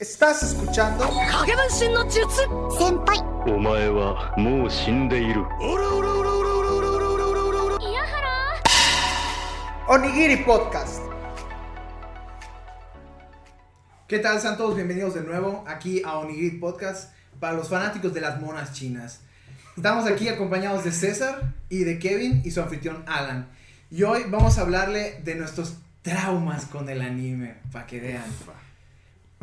Estás escuchando. Senpai. Onigiri Podcast. ¿Qué tal? Sean todos bienvenidos de nuevo aquí a Onigiri Podcast para los fanáticos de las monas chinas. Estamos aquí acompañados de César y de Kevin y su anfitrión Alan. Y hoy vamos a hablarle de nuestros traumas con el anime, para que vean.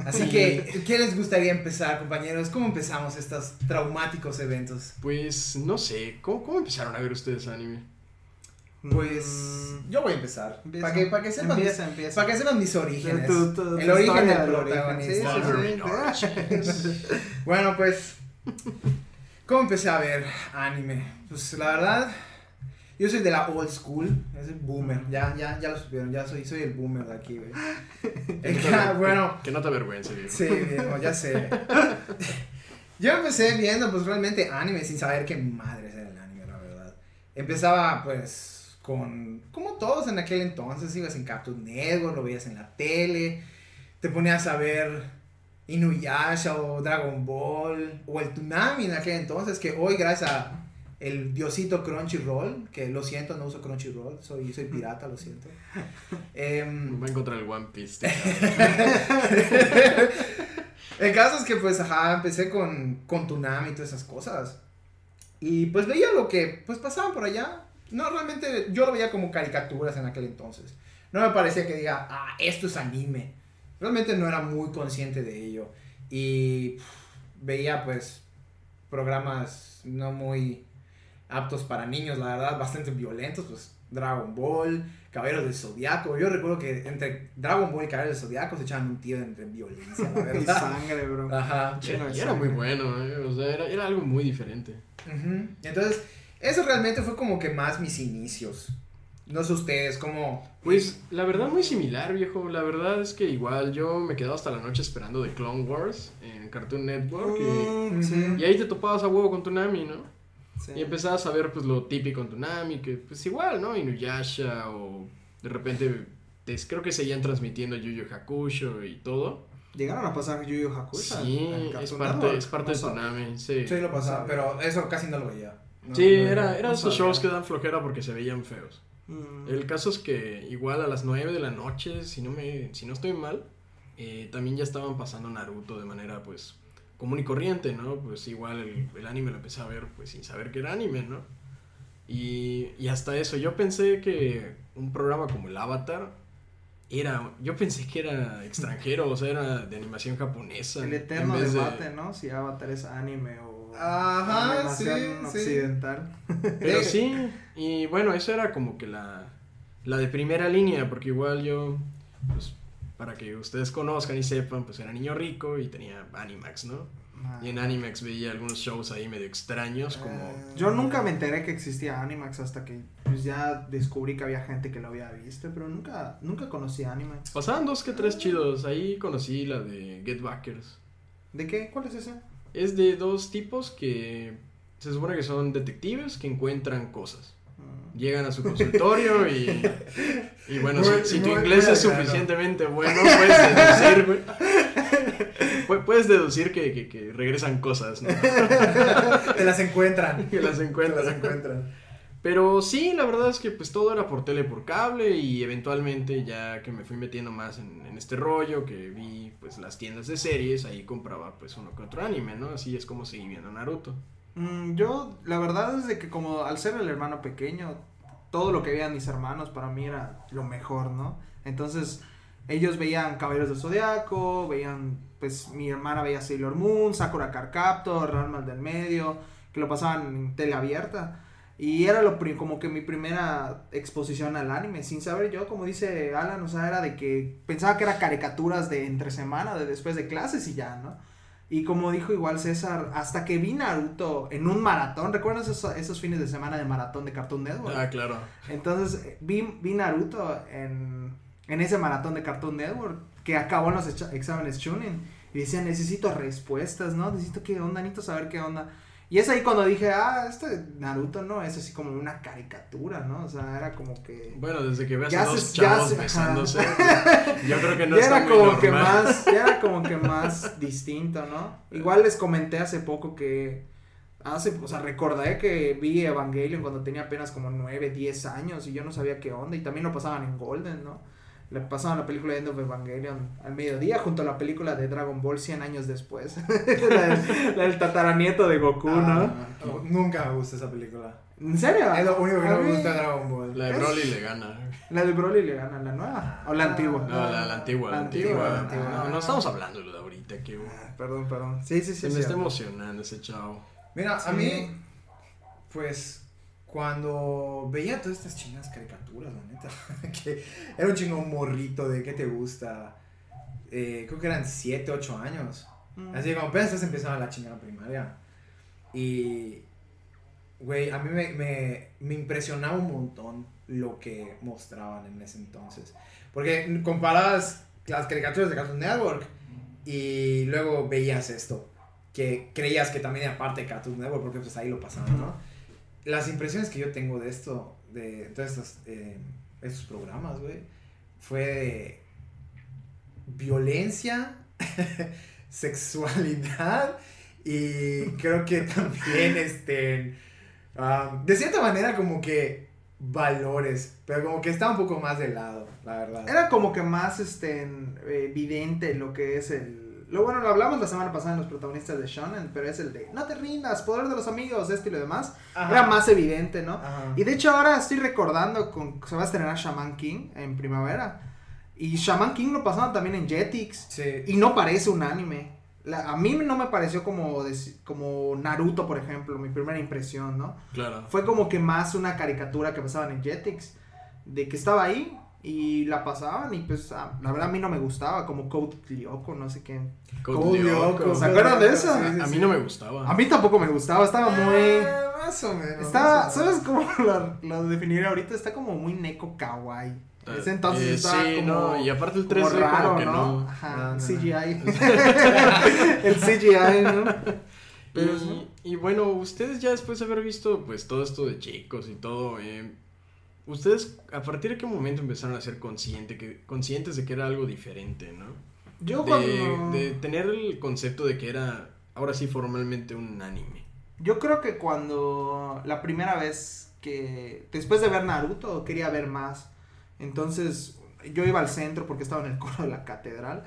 Así que, ¿qué les gustaría empezar, compañeros? ¿Cómo empezamos estos traumáticos eventos? Pues no sé, ¿cómo, cómo empezaron a ver ustedes anime? Pues yo voy a empezar. Empieza. Para que, para que sepan, Empieza, empieza. Para que sepan mis orígenes. Tu- tu- tu el origen del protagonista. Sí, sí, sí. Bueno, pues, ¿cómo empecé a ver anime? Pues la verdad, yo soy de la old school, es el boomer, ya, ya, ya lo supieron, ya soy, soy el boomer de aquí, güey. Eh, ya, bueno, Que no te avergüences, viejo. sí, viejo, ya sé. Yo empecé viendo, pues, realmente anime sin saber qué madres era el anime, la verdad. Empezaba, pues, con, como todos en aquel entonces, ibas en Cartoon Network, lo veías en la tele, te ponías a ver Inuyasha o Dragon Ball o el Tsunami en aquel entonces, que hoy gracias a el diosito Crunchyroll, que lo siento, no uso Crunchyroll, soy, soy pirata, lo siento. Em, Va a encontrar el One Piece. el caso es que pues ajá, empecé con, con Tsunami y todas esas cosas. Y pues veía lo que pues pasaban por allá. No, realmente yo lo veía como caricaturas en aquel entonces. No me parecía que diga, ah, esto es anime. Realmente no era muy consciente de ello. Y pff, veía pues programas no muy aptos para niños, la verdad, bastante violentos, pues Dragon Ball, Caballeros del Zodiaco. Yo recuerdo que entre Dragon Ball y Caballeros del Zodiaco se echaban un tiro entre violencia, la Y verdad. sangre, bro. Ajá. Y era muy bueno, eh, o sea, era, era algo muy diferente. Ujú. Entonces, eso realmente fue como que más mis inicios. No sé ustedes, como... Pues la verdad muy similar, viejo. La verdad es que igual yo me quedaba hasta la noche esperando de Clone Wars en Cartoon Network. y- Mm, sí, Y, ahí te topabas a huevo con Tsunami, ¿no? Sí. Y empezabas a ver pues lo típico en Tsunami, que pues igual, ¿no? Inuyasha o de repente te- creo que seguían transmitiendo Yu Yu Hakusho y todo. Llegaron a pasar Yu Yu Hakusho. Sí, en es parte, es parte No de sabía. Tsunami, sí. Sí, lo pasaba, pero eso casi no lo veía. No, Sí, no- era, no eran esos sabía. shows que dan flojera porque se veían feos. Mm. El caso es que igual a las 9 de la noche, si no, me, si no estoy mal, eh, también ya estaban pasando Naruto de manera pues común y corriente, ¿no? Pues igual el, el anime lo empecé a ver pues sin saber que era anime, ¿no? Y, y hasta eso, yo pensé que un programa como el Avatar era, yo pensé que era extranjero, o sea, era de animación japonesa. El eterno de- debate, ¿no? Si Avatar es anime o Ajá, animación sí, sí. occidental. Pero sí, y bueno, eso era como que la, la de primera línea, porque igual yo, pues, para que ustedes conozcan y sepan, pues era niño rico y tenía Animax, ¿no? Ah. Y en Animax veía algunos shows ahí medio extraños, como... Ah. Yo nunca me enteré que existía Animax hasta que pues, ya descubrí que había gente que lo había visto, pero nunca, nunca conocí Animax. Pasaban dos que tres chidos, ahí conocí la de Get Backers. ¿De qué? ¿Cuál es ese? Es de dos tipos que se supone que son detectives que encuentran cosas. Llegan a su consultorio y, y bueno, Muy- si, si tu muy- inglés muy es suficientemente bueno, puedes deducir, güey. Puedes deducir que, que- que regresan cosas, ¿no? Te las encuentran. Que las Te encuentran. las encuentran. Pero sí, la verdad es que pues todo era por tele, por cable y eventualmente ya que me fui metiendo más en, en este rollo, que vi pues las tiendas de series, ahí compraba pues uno que otro anime, ¿no? Así es como seguí viendo Naruto. Mm, yo, la verdad es de que como al ser el hermano pequeño, todo lo que veían mis hermanos para mí era lo mejor, ¿no? Entonces, ellos veían Caballeros del Zodiaco, veían, pues mi hermana veía Sailor Moon, Sakura Card Captor, Ranma del Medio, que lo pasaban en tele abierta. Y era lo como que mi primera exposición al anime, sin saber yo, como dice Alan, o sea, era de que pensaba que era caricaturas de entre semana, de después de clases y ya, ¿no? Y como dijo igual César, hasta que vi Naruto en un maratón, ¿recuerdan esos, esos fines de semana de maratón de Cartoon Network? Ah, claro. Entonces vi, vi Naruto en, en ese maratón de Cartoon Network que acabó en los exámenes Chunin y decía necesito respuestas, ¿no? Necesito qué onda, necesito saber qué onda. Y es ahí cuando dije, ah, este Naruto no es así como una caricatura, ¿no? O sea, era como que... Bueno, desde que veas Ya a dos se- ya chavos se- besándose, yo creo que no ya está era como que más, ya era como que más distinto, ¿no? Igual les comenté hace poco que hace, o sea, recordé que vi Evangelion cuando tenía apenas como 9, 10 años y yo no sabía qué onda y también lo pasaban en Golden, ¿no? Le pasaban la película de End of Evangelion al mediodía junto a la película de Dragon Ball 100 años después. la, del, la del tataranieto de Goku, ¿no? Ah, nunca me gusta esa película. ¿En serio? Es lo único que A no me gusta de Dragon Ball. La de Es- Broly le gana. La de Broly le gana, la nueva o la antigua. No, la, la antigua, la La antigua. antigua, la antigua. No, no estamos hablando de lo de ahorita, que Ah, Perdón, perdón. Sí, sí, sí. se me sí. está emocionando ese chavo. Mira, a mí, pues, cuando veía todas estas chingas caricaturas, la neta, que era un chingón morrito de qué te gusta, eh, creo que eran 7, 8 años. Mm. Así como apenas estás empezando la chingada primaria. Y, güey, a mí me, me, me impresionaba un montón lo que mostraban en ese entonces. Porque comparabas las caricaturas de Cartoon Network y luego veías esto, que creías que también era parte de Cartoon Network porque pues ahí lo pasaban, ¿no? Las impresiones que yo tengo de esto, de todos estos, eh, estos programas, güey, fue de violencia, sexualidad y creo que también, este, de cierta manera como que valores, pero como que está un poco más de lado, la verdad. Era como que más este eh, evidente lo que es el. Lo bueno, lo hablamos la semana pasada en los protagonistas de Shonen, pero es el de no te rindas, poder de los amigos, esto y lo demás. Ajá. Era más evidente, ¿no? Ajá. Y de hecho ahora estoy recordando con se va a estrenar Shaman King en primavera. Y Shaman King lo pasaban también en Jetix. Sí. Y no parece un anime. La- a mí no me pareció como, como Naruto, por ejemplo, mi primera impresión, ¿no? Claro. Fue como que más una caricatura que pasaban en Jetix. De que estaba ahí y la pasaban y pues ah, la verdad a mí no me gustaba, como Code Lyoko, no sé qué. Code Code Lyoko. Lyoko, ¿Se acuerdan de? Sí, sí, A mí sí. no me gustaba. A mí tampoco me gustaba, estaba muy... Eh, más o menos. Estaba, más o menos. ¿sabes cómo lo, lo definiría ahorita? Está como muy neko kawaii. En ese entonces Eh, estaba sí, como, no, y aparte el como 3D raro, como que ¿no? no. Ajá, No, no, no. CGI. el CGI, ¿no? Pero y, y bueno, ustedes ya después de haber visto pues todo esto de chicos y todo, eh, ustedes a partir de qué momento empezaron a ser consciente que, conscientes de que era algo diferente, ¿no? Yo De, cuando... de tener el concepto de que era ahora sí formalmente un anime. Yo creo que cuando la primera vez que después de ver Naruto quería ver más. Entonces yo iba al centro porque estaba en el coro de la catedral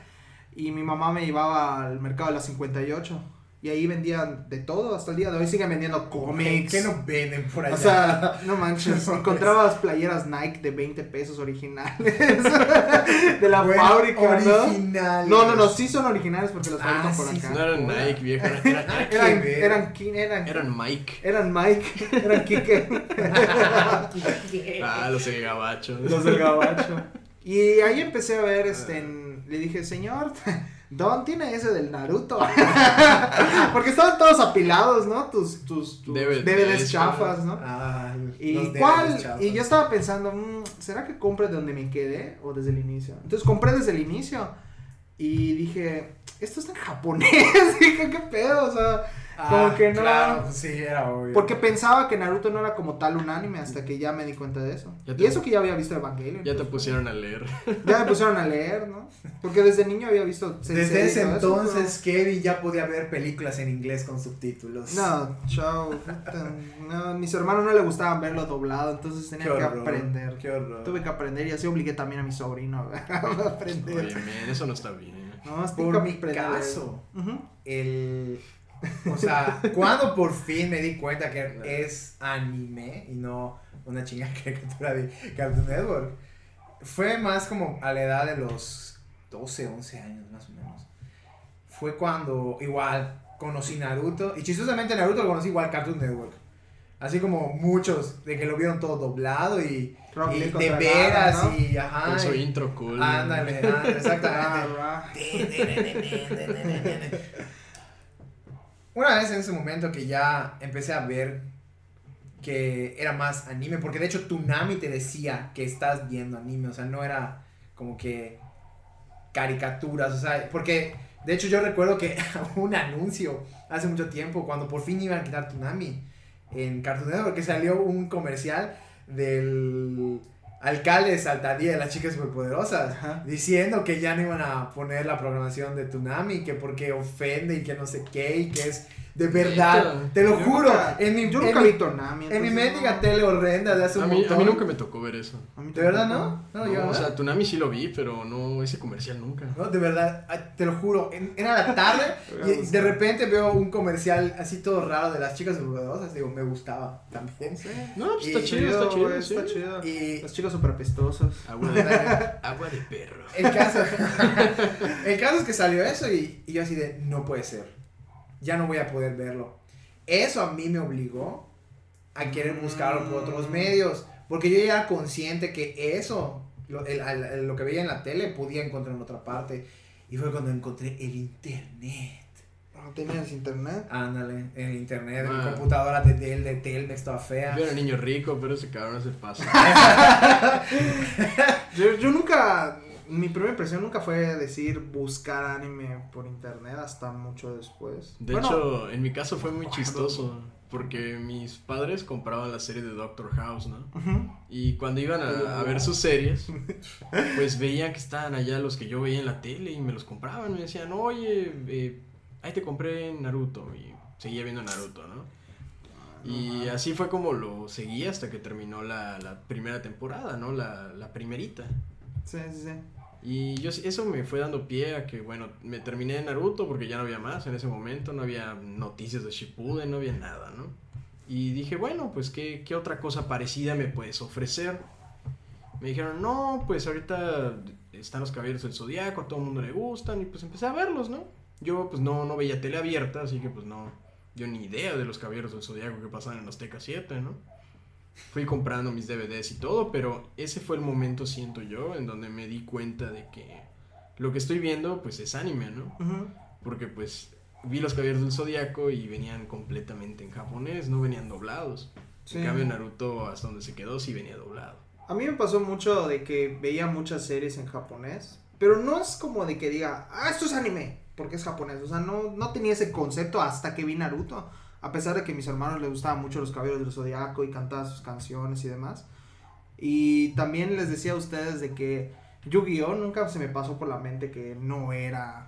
y mi mamá me llevaba al mercado de la 58 y ahí vendían de todo hasta el día de hoy siguen vendiendo cómics. ¿Qué no venden por allá? O sea, no manches, No, encontrabas playeras Nike de 20 pesos originales de la Bueno, fábrica, ¿no? originales. No, no, no, sí son originales porque los Ah, fabrican por sí, acá. No eran Hola. Nike, vieja, eran, Eran, eran, eran, eran Mike. eran Mike, eran Kike. Ah, los de gabacho. Los del gabacho. Y ahí empecé a ver, este, en- le dije, señor, Don tiene ese del Naruto. Porque estaban todos apilados, ¿no? Tus, tus, tus DVDs, DVDs chafas, ¿no? Ah, ¿Y los cuál? Y yo estaba pensando, mm, ¿será que compre de donde me quedé o desde el inicio? Entonces compré desde el inicio y dije, esto está en japonés. dije, ¿qué pedo? O sea, como Ah, que no. Claro, pues sí, era obvio. Porque pensaba que Naruto no era como tal un anime hasta que ya me di cuenta de eso. Te- Y eso que ya había visto Evangelion. Ya te pues, pusieron a leer. Ya me pusieron a leer, ¿no? Porque desde niño había visto. Sensei Desde y ese eso, entonces, Kevin ya podía ver películas en inglés con subtítulos. No, chao. No, mis hermanos no le gustaban verlo doblado, entonces tenía Qué que horror, aprender. Qué horror. Tuve que aprender y así obligué también a mi sobrino a aprender. Oye, man, eso no está bien. No, es Por mi aprender. caso, el... O sea, cuando por fin me di cuenta que es anime y no una chingada caricatura de Cartoon Network, fue más como a la edad de los 12, 11 años más o menos. Fue cuando igual conocí Naruto y chistosamente Naruto lo conocí igual Cartoon Network. Así como muchos de que lo vieron todo doblado y, y de veras ¿no? y ajá. Con su y- intro cool. Ándale, ándale, exactamente. Una vez en ese momento que ya empecé a ver que era más anime, porque de hecho Tunami te decía que estás viendo anime, o sea, no era como que caricaturas, o sea, porque De hecho, yo recuerdo que un anuncio hace mucho tiempo cuando por fin iban a quitar Tsunami en Cartoon Network, que salió un comercial del alcalde de Saltadía de las chicas superpoderosas Ajá. diciendo que ya no iban a poner la programación de Tsunami, que porque ofende y que no sé qué, y que es de verdad, te lo Yo juro, nunca- en mi, yo en nunca Tonami. en mi mendiga no. tele horrenda de hace un A mí, a mí nunca me tocó ver eso. A mí ¿De verdad no? No, No, yo, o sea, Tunami sí lo vi, pero no ese comercial nunca. No, de verdad, te lo juro, en- era la tarde y de repente veo un comercial así todo raro de las chicas superpoderosas, digo, me gustaba también. No, pues está Y- chido, está chido. está chido. Y Las chicas super apestosas. Agua de, agua de perro. el caso, el caso es que salió eso y, y yo así de, no puede ser, ya no voy a poder verlo. Eso a mí me obligó a querer buscarlo por otros Mm. medios, porque yo ya era consciente que eso, lo, el- el- lo que veía en la tele, podía encontrar en otra parte. Y fue cuando encontré el internet. ¿No tenías internet? Ándale, en el internet, en mi Ah. computadora de Dell, de Telmex, toda fea. Yo era niño rico, pero ese cabrón se pasa. Yo, yo nunca. Mi primera impresión nunca fue decir buscar anime por internet hasta mucho después. De Bueno, hecho, en mi caso fue muy chistoso. Porque mis padres compraban la serie de Doctor House, ¿no? ujú. Y cuando iban a, a ver sus series, pues veían que estaban allá los que yo veía en la tele y me los compraban. Me decían, oye, eh, ahí te compré Naruto. Y seguía viendo Naruto, ¿no? Y así fue como lo seguí hasta que terminó la, la primera temporada, ¿no? La, la primerita. Sí, sí, sí. Y yo eso me fue dando pie a que, bueno, me terminé de Naruto porque ya no había más en ese momento, no había noticias de Shippuden, no había nada, ¿no? Y dije, bueno, pues, ¿qué, qué otra cosa parecida me puedes ofrecer? Me dijeron, no, pues ahorita están los Caballeros del Zodiaco, a todo el mundo le gustan, y pues empecé a verlos, ¿no? Yo, pues, no, no veía tele abierta, así que, pues, no, yo ni idea de los Caballeros del Zodiaco que pasaban en Azteca 7, ¿no? Fui comprando mis DVDs y todo, pero ese fue el momento, siento yo, en donde me di cuenta de que lo que estoy viendo, pues, es anime, ¿no? Porque, pues, vi los Caballeros del Zodiaco y venían completamente en japonés, no venían doblados. Sí. En cambio, Naruto, hasta donde se quedó, sí venía doblado. A mí me pasó mucho de que veía muchas series en japonés, pero no es como de que diga, ah, esto es anime, porque es japonés. O sea, no, no tenía ese concepto hasta que vi Naruto. A pesar de que a mis hermanos les gustaban mucho los caballeros del zodiaco y cantaban sus canciones y demás. Y también les decía a ustedes de que Yu-Gi-Oh! nunca se me pasó por la mente que no era.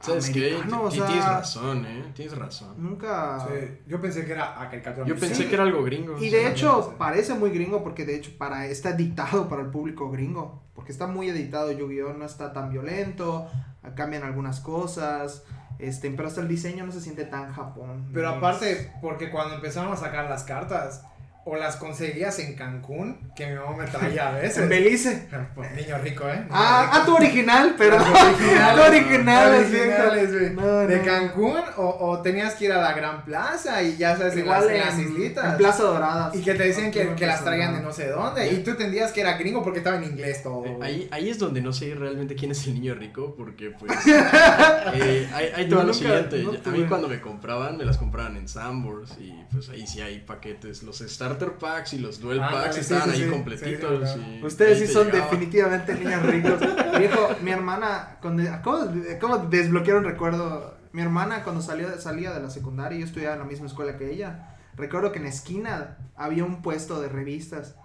¿Sabes qué? americano, o sea, Tienes razón, ¿eh? Tienes razón. Nunca. Sí, yo pensé que era a caricatura. Yo pensé Sí. que era algo gringo. Y de hecho, parece muy gringo porque de hecho para está dictado para el público gringo. Porque está muy editado Yu-Gi-Oh! No está tan violento. Cambian algunas cosas. Este, pero hasta el diseño no se siente tan Japón. Pero aparte, porque cuando empezaron a sacar las cartas, o las conseguías en Cancún, que mi mamá me traía a veces. En Belice. Pues, niño rico, ¿eh? Niño Ah, rico. ah, tu original, pero. Originales. original, originales, güey. No, de no. Cancún, o, o tenías que ir a la Gran Plaza y ya sabes, Igual en las islitas. en Plaza Dorada. Y que te decían Aquí que, que las traían de no sé dónde. Y tú entendías que era gringo porque estaba en inglés todo. Eh. Ahí, ahí es donde no sé realmente quién es el niño rico, porque pues... eh, ahí, ahí te va lo siguiente, no a mí cuando me compraban, me las compraban en Sambors y pues ahí sí hay paquetes, los starter packs y los dual Ándale, packs sí, estaban sí, ahí sí. completitos. Sí, y Ustedes sí son llegaba. definitivamente niños ricos. Viejo, mi hermana, cuando, acabo, de, acabo de desbloquear un recuerdo. Mi hermana cuando salió, salía de la secundaria, yo estudiaba en la misma escuela que ella. Recuerdo que en la esquina había un puesto de revistas.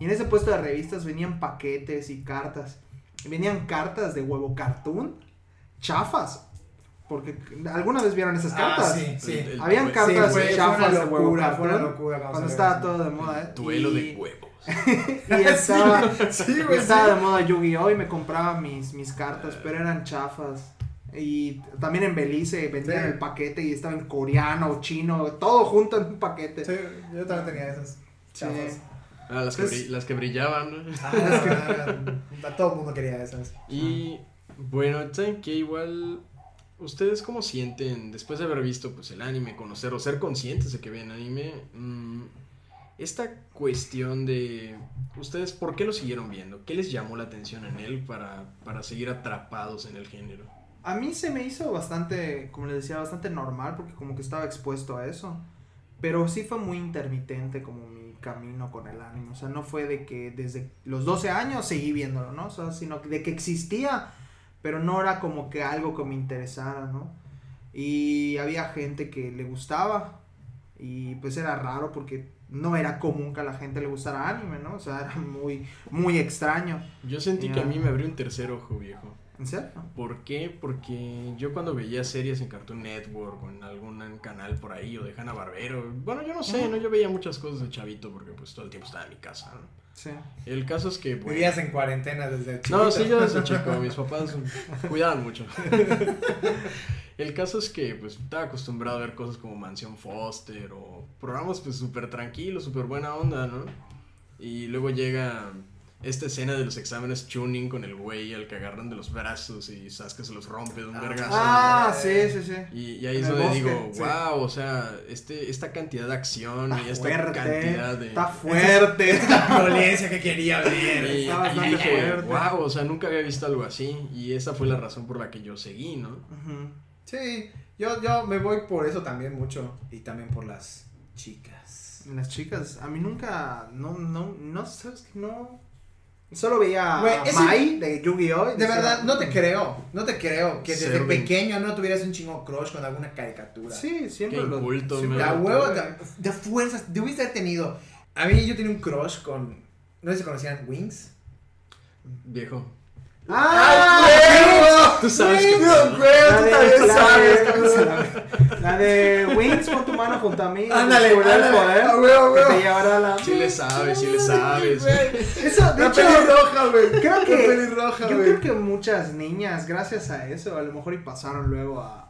Y en ese puesto de revistas venían paquetes y cartas. Y venían cartas de huevo cartoon, chafas. Porque alguna vez vieron esas Ah, cartas. sí, sí. El- el Habían cartas Sí, fue- fue chafas de huevo locura, fue una cartoon. locura cuando estaba todo de moda, ¿eh? Duelo Y- de huevos. y estaba, Sí, güey. estaba sí. de moda Yu-Gi-Oh! y me compraba mis, mis cartas, pero eran chafas. Y también en Belice vendían Sí. el paquete y estaba en coreano, chino, todo junto en un paquete. Sí, yo también tenía esas chafas. Sí. Ah, las, que Entonces- las que brillaban. ¿no? Ah, que, ah, todo el mundo quería esas. Y bueno, ¿saben qué? Igual, ¿ustedes cómo sienten, después de haber visto pues el anime, conocer o ser conscientes de que ven anime, mm, esta cuestión de, ¿ustedes por qué lo siguieron viendo? ¿Qué les llamó la atención en él para, para seguir atrapados en el género? A mí se me hizo bastante, como les decía, bastante normal porque como que estaba expuesto a eso. Pero sí fue muy intermitente como mi camino con el anime. O sea, no fue de que desde los 12 años seguí viéndolo, ¿no? O sea, sino de que existía, pero no era como que algo que me interesara, ¿no? Y había gente que le gustaba y pues era raro porque no era común que a la gente le gustara anime, ¿no? O sea, era muy, muy extraño. Yo sentí que a mí me abrió un tercer ojo, viejo. ¿En serio? ¿Por qué? Porque yo cuando veía series en Cartoon Network o en algún canal por ahí o de Hanna Barbero, bueno, yo no sé, ¿no? Yo veía muchas cosas de chavito porque pues todo el tiempo estaba en mi casa, ¿no? Sí. El caso es que... pues, Vivías en cuarentena desde chiquito. No, sí, yo desde chico, mis papás cuidaban mucho. El caso es que pues estaba acostumbrado a ver cosas como Mansión Foster o programas pues súper tranquilos, súper buena onda, ¿no? Y luego llega esta escena de los exámenes tuning con el güey al que agarran de los brazos y Sasuke se los rompe de un vergazo. Ah, sí, sí, sí. Y, y ahí es donde digo, sí. wow, o sea, este, esta cantidad de acción y esta fuerte, cantidad de... Está fuerte. La violencia que quería ver. Y, Está y dije, fuerte. wow, o sea, nunca había visto algo así. Y esa fue la razón por la que yo seguí, ¿no? Sí, yo, yo me voy por eso también mucho. Y también por las chicas. Las chicas, a mí nunca, no, no, no, sabes que no. Solo veía Güey, a ese- Mai de Yu-Gi-Oh! y De decía, verdad, no te creo. No te creo que desde Serving. pequeño no tuvieras un chingo crush con alguna caricatura. Sí, siempre Qué lo. inculto, siempre. La lo huevo tuve. de, de fuerzas, debiste haber tenido. A mí yo tenía un crush con. No sé si conocían Wings. Viejo. ¡Ah! Tú sabes que... La tú de, también la sabes, de- tú sabes. la de Wings, pon tu mano junto a mí. Ándale, el ándale, poder, a huevo, a que huevo. te llevará a la. Sí le sabes, sí le sabes. Eso, de La hecho, pelirroja, güey. creo que. La pelirroja, yo güey. creo que muchas niñas, gracias a eso, a lo mejor y pasaron luego a,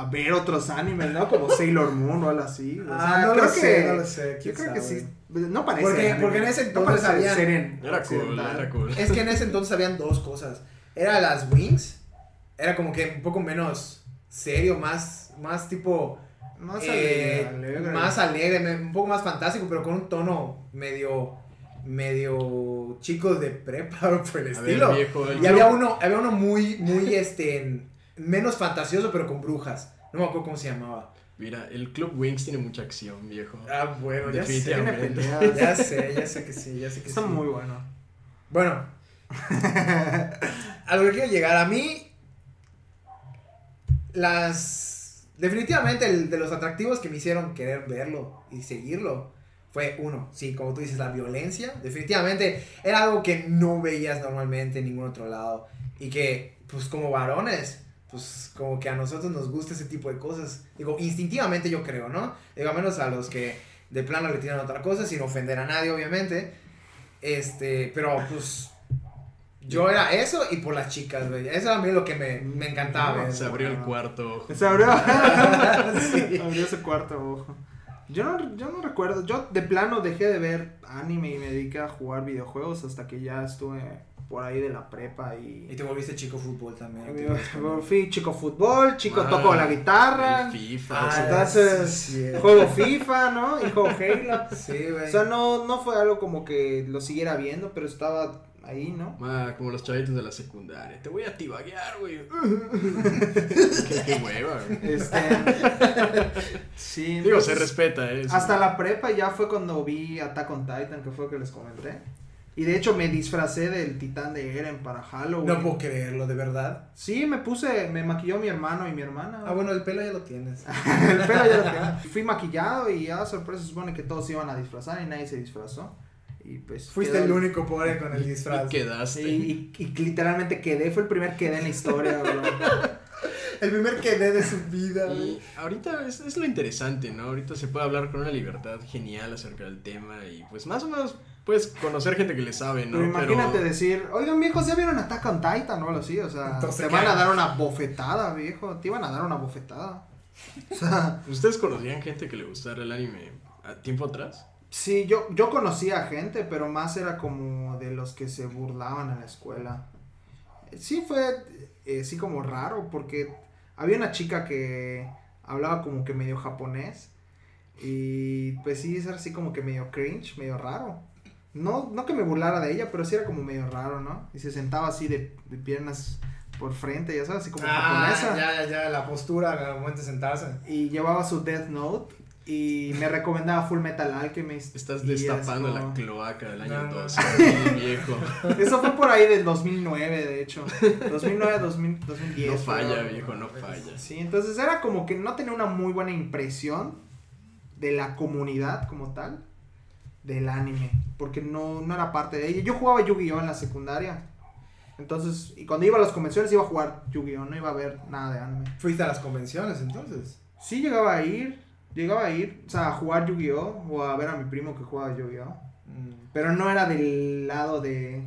a ver otros animes, ¿no? Como Sailor Moon o algo así. O sea, Ah, no creo lo que, sé, no lo sé. Yo creo que sí. No parece. Porque- anime, porque en ese no entonces parece habían- Era cool, occidental. era cool. Es que en ese entonces habían dos cosas. Era las Wings. Era como que un poco menos serio, más, más tipo. Más eh, alegre, alegre. Más alegre, un poco más fantástico, pero con un tono medio. medio chicos de prepa o por el A ver, estilo. viejo, el y había uno, había uno muy, muy este. Menos fantasioso, pero con brujas. No me acuerdo cómo se llamaba. Mira, el Club Wings tiene mucha acción, viejo. Ah, bueno, ya sé. Ya sé, ya sé que sí, ya sé que Está sí. muy bueno. Bueno, a lo que quiero llegar, a mí, las... Definitivamente el de los atractivos que me hicieron querer verlo y seguirlo fue uno, sí, como tú dices, la violencia. Definitivamente era algo que no veías normalmente en ningún otro lado y que, pues como varones, pues como que a nosotros nos gusta ese tipo de cosas. Digo, instintivamente yo creo, ¿no? Digo, a menos a los que de plano le tiran otra cosa, sin ofender a nadie, obviamente. Este, pero pues yo era eso y por las chicas, güey. Eso era a mí lo que me, me encantaba. Se abrió el cuarto ojo. Se abrió. Sí. abrió ese cuarto ojo. Yo no, yo no recuerdo. Yo de plano dejé de ver anime y me dediqué a jugar videojuegos hasta que ya estuve por ahí de la prepa Y y. te volviste chico fútbol también. Fui chico fútbol, chico Ah, toco la guitarra. FIFA. Ah, entonces. Juego FIFA, ¿no? Y juego Halo. Sí, güey. O sea, no, no fue algo como que lo siguiera viendo, pero estaba ahí, ¿no? ah, como los chavitos de la secundaria. Te voy a tibaguear, güey. qué, qué hueva, güey. Este. sí, Digo, se respeta, ¿eh? Hasta la prepa ya fue cuando vi Attack on Titan, que fue lo que les comenté. Y de hecho me disfracé del titán de Eren para Halloween. No puedo creerlo, de verdad. Sí, me puse, me maquilló mi hermano y mi hermana. Ah, bueno, el pelo ya lo tienes. el pelo ya lo tenía. Fui maquillado y ya sorpresa se supone que todos se iban a disfrazar y nadie se disfrazó. Y pues. Fuiste quedó- el único pobre con el Y disfraz. quedaste. Y, y- y literalmente quedé, fue el primer quedé en la historia, bro. El primer que dé de su vida, güey. Y ahorita es, es lo interesante, ¿no? Ahorita se puede hablar con una libertad genial acerca del tema y pues más o menos puedes conocer gente que le sabe, ¿no? Pero imagínate Pero- decir, oigan viejos, ¿ya vieron Attack on Titan o algo así? O sea, Entonces, te ¿qué van a dar una bofetada, viejo. Te iban a dar una bofetada. O sea, ¿Ustedes conocían gente que le gustara el anime a tiempo atrás? sí, yo, yo conocía gente, pero más era como de los que se burlaban en la escuela. Sí fue, eh, sí como raro, porque había una chica que hablaba como que medio japonés. Y pues sí, era así como que medio cringe, medio raro. No, no que me burlara de ella, pero sí era como medio raro, ¿no? Y se sentaba así de, de piernas por frente, ya sabes, así como Ah, japonesa. ya, ya, la postura al momento de sentarse. Y llevaba su Death Note. y me recomendaba Full Metal Alchemist. Estás es destapando como- la cloaca del año No, no. 12, bien viejo. Eso fue por ahí del 2009, de hecho. 2009, 2000, 2010. No falla, pero- viejo, no falla. Sí, entonces era como que no tenía una muy buena impresión de la comunidad como tal del anime, porque no, no era parte de ella. Yo jugaba Yu-Gi-Oh en la secundaria. Entonces, y cuando iba a las convenciones iba a jugar Yu-Gi-Oh, no iba a ver nada de anime. Fuiste a las convenciones entonces. Sí llegaba a ir, llegaba a ir, o sea, a jugar Yu-Gi-Oh o a ver a mi primo que jugaba Yu-Gi-Oh, Mm, pero no era del lado de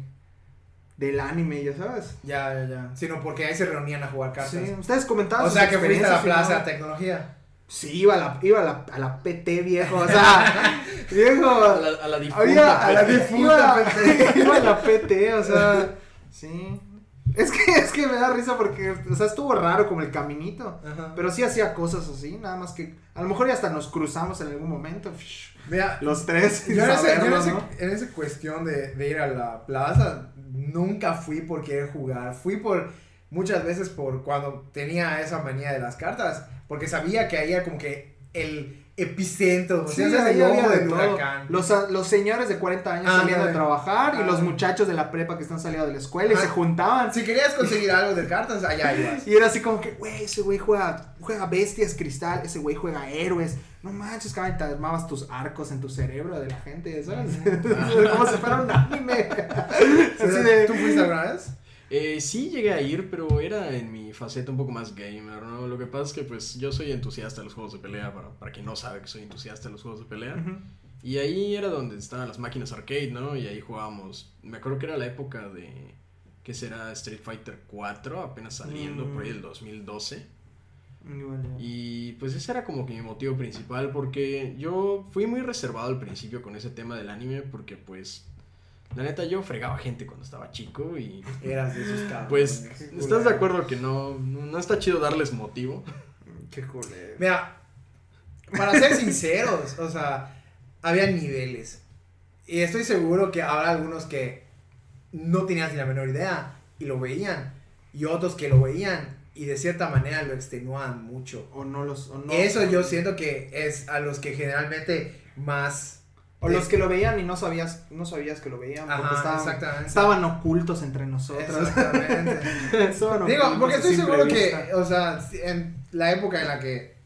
del anime, ya sabes. Ya, ya, ya. Sino porque ahí se reunían a jugar cartas. Sí, ustedes comentaban O sea que fuiste a la experiencias, ¿sí, plaza de tecnología. Sí, iba a la, iba a la, a la PT, viejo. O sea, viejo. A la, a la difunta. Había a la Pepe. difunta PT. Iba a la PT, o sea. Sí. Es que, es que me da risa porque, o sea, estuvo raro como el caminito. Ajá. Pero sí hacía cosas así, nada más que. A lo mejor ya hasta nos cruzamos en algún momento. Mira, Los tres. yo en, ese, yo en, ese- ¿no? en esa cuestión de, de ir a la plaza, nunca fui por querer jugar. Fui por muchas veces por cuando tenía esa manía de las cartas. Porque sabía que era como que el epicentro. O sea, ahí había de todo. huracán. Los, los señores de 40 años Ah, saliendo de trabajar y Ah. los muchachos de la prepa que están saliendo de la escuela y Ah. se juntaban. Si querías conseguir algo de cartas, allá ibas. Y era así como que, güey, ese güey juega, juega bestias cristal, ese güey juega héroes. No manches, cabrón, te armabas tus arcos en tu cerebro de la gente, ¿sabes? como si fuera un anime. Así de- ¿Tú fuiste alguna vez? Eh, sí llegué a ir, pero era en mi faceta un poco más gamer, ¿no? Lo que pasa es que pues yo soy entusiasta de los juegos de pelea, para, para quien no sabe que soy entusiasta de los juegos de pelea. Y ahí era donde estaban las máquinas arcade, ¿no? Y ahí jugábamos. Me acuerdo que era la época de. ¿Qué será? Street Fighter 4, apenas saliendo por ahí Mm. el 2012. Igual ya. Y pues ese era como que mi motivo principal, porque yo fui muy reservado al principio con ese tema del anime, porque pues. La neta, yo fregaba gente cuando estaba chico y. Eras de esos cabrones. Pues, ¿estás de acuerdo que no, no no está chido darles motivo? Qué culero. Mira, para ser sinceros, o sea, había niveles. Y estoy seguro que habrá algunos que no tenían ni la menor idea y lo veían. Y otros que lo veían y de cierta manera lo extenuaban mucho. O no los. O no, Eso yo siento que es a los que generalmente más... O los que lo veían y no sabías, no sabías que lo veían. Porque estaban, exactamente. estaban ocultos entre nosotros. Exactamente. Digo, porque estoy seguro vista. que, o sea, en la época en la que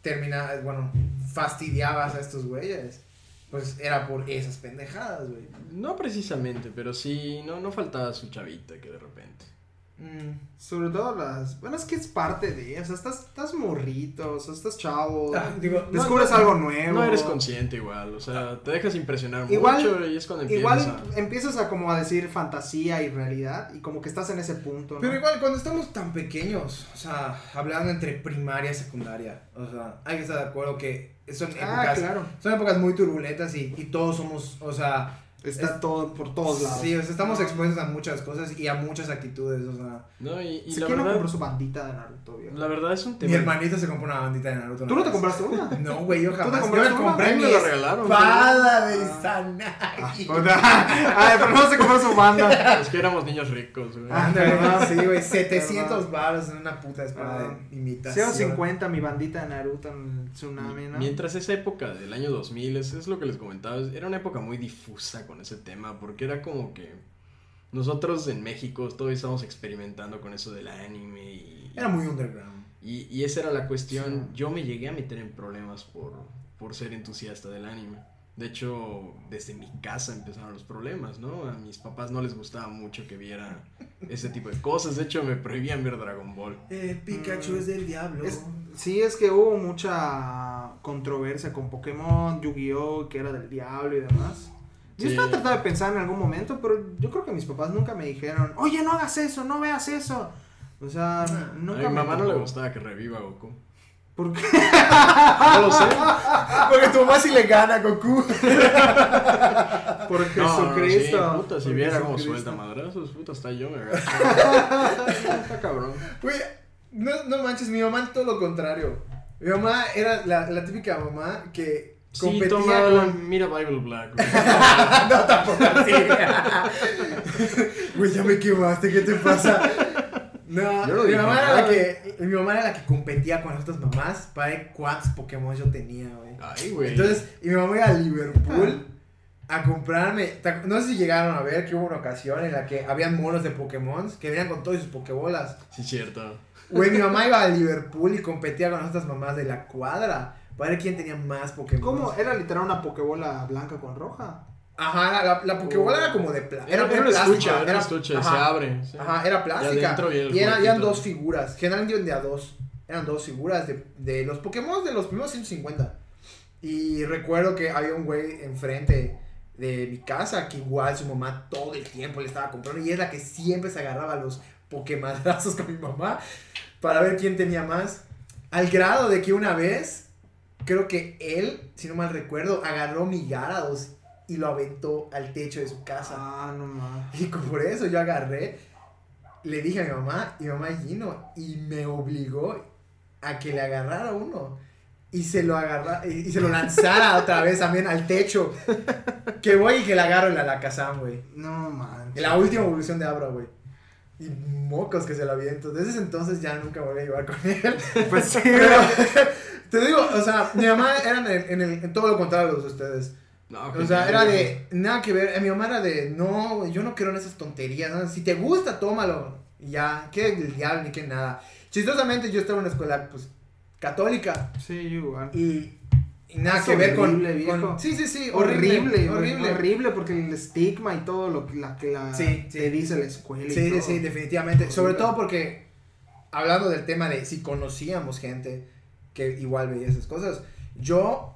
termina, bueno, fastidiabas a estos güeyes, pues era por esas pendejadas, güey. No precisamente, pero sí, no, no faltaba su chavita que de repente. Mm. Sobre todo las. Bueno, es que es parte de. O sea, estás, estás morrito, o sea, estás chavo. Ah, digo, no- descubres no- algo nuevo. No eres consciente igual, o sea, te dejas impresionar Igual- mucho y es cuando empiezas Igual a... empiezas a como a decir fantasía y realidad y como que estás en ese punto, ¿no? Pero igual, cuando estamos tan pequeños, o sea, hablando entre primaria y secundaria, o sea, hay que estar de acuerdo que son épocas, ah, claro. son épocas muy turbulentas y, y todos somos, o sea, Está es- todo por todos lados. sí, o sea, estamos expuestos a muchas cosas y a muchas actitudes, o sea, No, y, y ¿Sí, la ¿Quién no verdad, compró su bandita de Naruto, viejo? la verdad es un mi tema... hermanito se compró una bandita de Naruto. ¿Tú no te compraste una? No, güey, yo ¿Tú te jamás. Yo compraste me compré mi me la regalaron, espada de Ah. Izanagi. Ay, pero no se compró su banda. Es que éramos niños ricos, güey. Ah, Ándale, ¿verdad? sí, güey, 700 ¿Verdad? baros en una puta espada Ah. de imitación. 050 mi bandita de Naruto en el tsunami, ¿no? Mientras esa época del año 2000, es, es lo que les comentaba, era una época muy difusa con ese tema, porque era como que nosotros en México todavía estábamos experimentando con eso del anime y, Era muy underground. y, y esa era la cuestión. Sí. Yo me llegué a meter en problemas por, por ser entusiasta del anime. De hecho, desde mi casa empezaron los problemas, ¿no? A mis papás no les gustaba mucho que viera ese tipo de cosas. De hecho, me prohibían ver Dragon Ball. Eh, Pikachu Mm. es del diablo. Es- sí, es que hubo mucha controversia con Pokémon, Yu-Gi-Oh, que era del diablo y demás. Yo estaba tratando de pensar en algún momento, pero yo creo que mis papás nunca me dijeron, oye, no hagas eso, no veas eso. O sea, nunca a mi me mamá no le gustaba que reviva Goku. ¿Por qué? No lo sé. Porque tu mamá sí le gana a Goku. Por No, no, Jesucristo. sí, puta, si viera cómo Jesucristo. suelta madrazos, puta, hasta yo me agacho. Está cabrón. Güey, no, no manches, mi mamá todo lo contrario. Mi mamá era la, la típica mamá que Sí, competía toma, con... mira Bible Black. güey. no, tampoco así. Güey, ya me quemaste, ¿qué te pasa? No, Yo lo mi dije, mamá, era la ¿no? que, mi mamá era la que competía con las otras mamás para ver cuántos Pokémon yo tenía, güey. Ay, güey. Entonces, y mi mamá iba a Liverpool a comprarme. ¿te ac- No sé si llegaron a ver que hubo una ocasión en la que habían monos de Pokémon que venían con todas sus Pokébolas. Sí, cierto. Güey, mi mamá iba a Liverpool y competía con las otras mamás de la cuadra para ver quién tenía más Pokémon. ¿Cómo? Era literal una pokebola blanca con roja. Ajá, la, la, la Pokébola era como de plástico. Era, era estuche, era un estuche, se abre. sí. Ajá, era plástica. Y era- eran dos figuras. Generalmente de a dos. Eran dos figuras de, de los Pokémon de los primeros 150. Y recuerdo que había un güey enfrente de mi casa que igual su mamá todo el tiempo le estaba comprando. Y es la que siempre se agarraba los Pokémadrazos con mi mamá para ver quién tenía más. Al grado de que una vez, creo que él, si no mal recuerdo, agarró mi Gyarados y lo aventó al techo de su casa. Ah, no mames. Y por eso yo agarré, le dije a mi mamá, y mi mamá vino y me obligó a que le agarrara uno. Y se lo agarra, y, se lo lanzara otra vez también al techo. Que voy y que le agarro en la Alakazam, güey. No. En la última evolución de Abra, güey. Y mocos que se lo aviento. Desde ese entonces ya nunca volví a llevar con él. Pues sí, Pero, te digo, o sea, mi mamá era en, el- en el- en todo lo contrario de los de ustedes. No, O sea, era de nada que ver. eh, Mi mamá era de no, yo no creo en esas tonterías. ¿no? Si te gusta, tómalo. Y ya, que el diablo ni que nada. Chistosamente, yo estaba en una escuela, pues, católica. Sí, igual. Y, y nada Es que ver con, horrible, viejo. con- Sí, sí, sí. Horrible, Horrible. horrible, Horrible. porque el estigma y todo lo que la, que la Sí, sí. te dice la escuela. y Sí, todo. sí, definitivamente. Sobre todo porque, hablando del tema de si conocíamos gente que igual veía esas cosas, yo,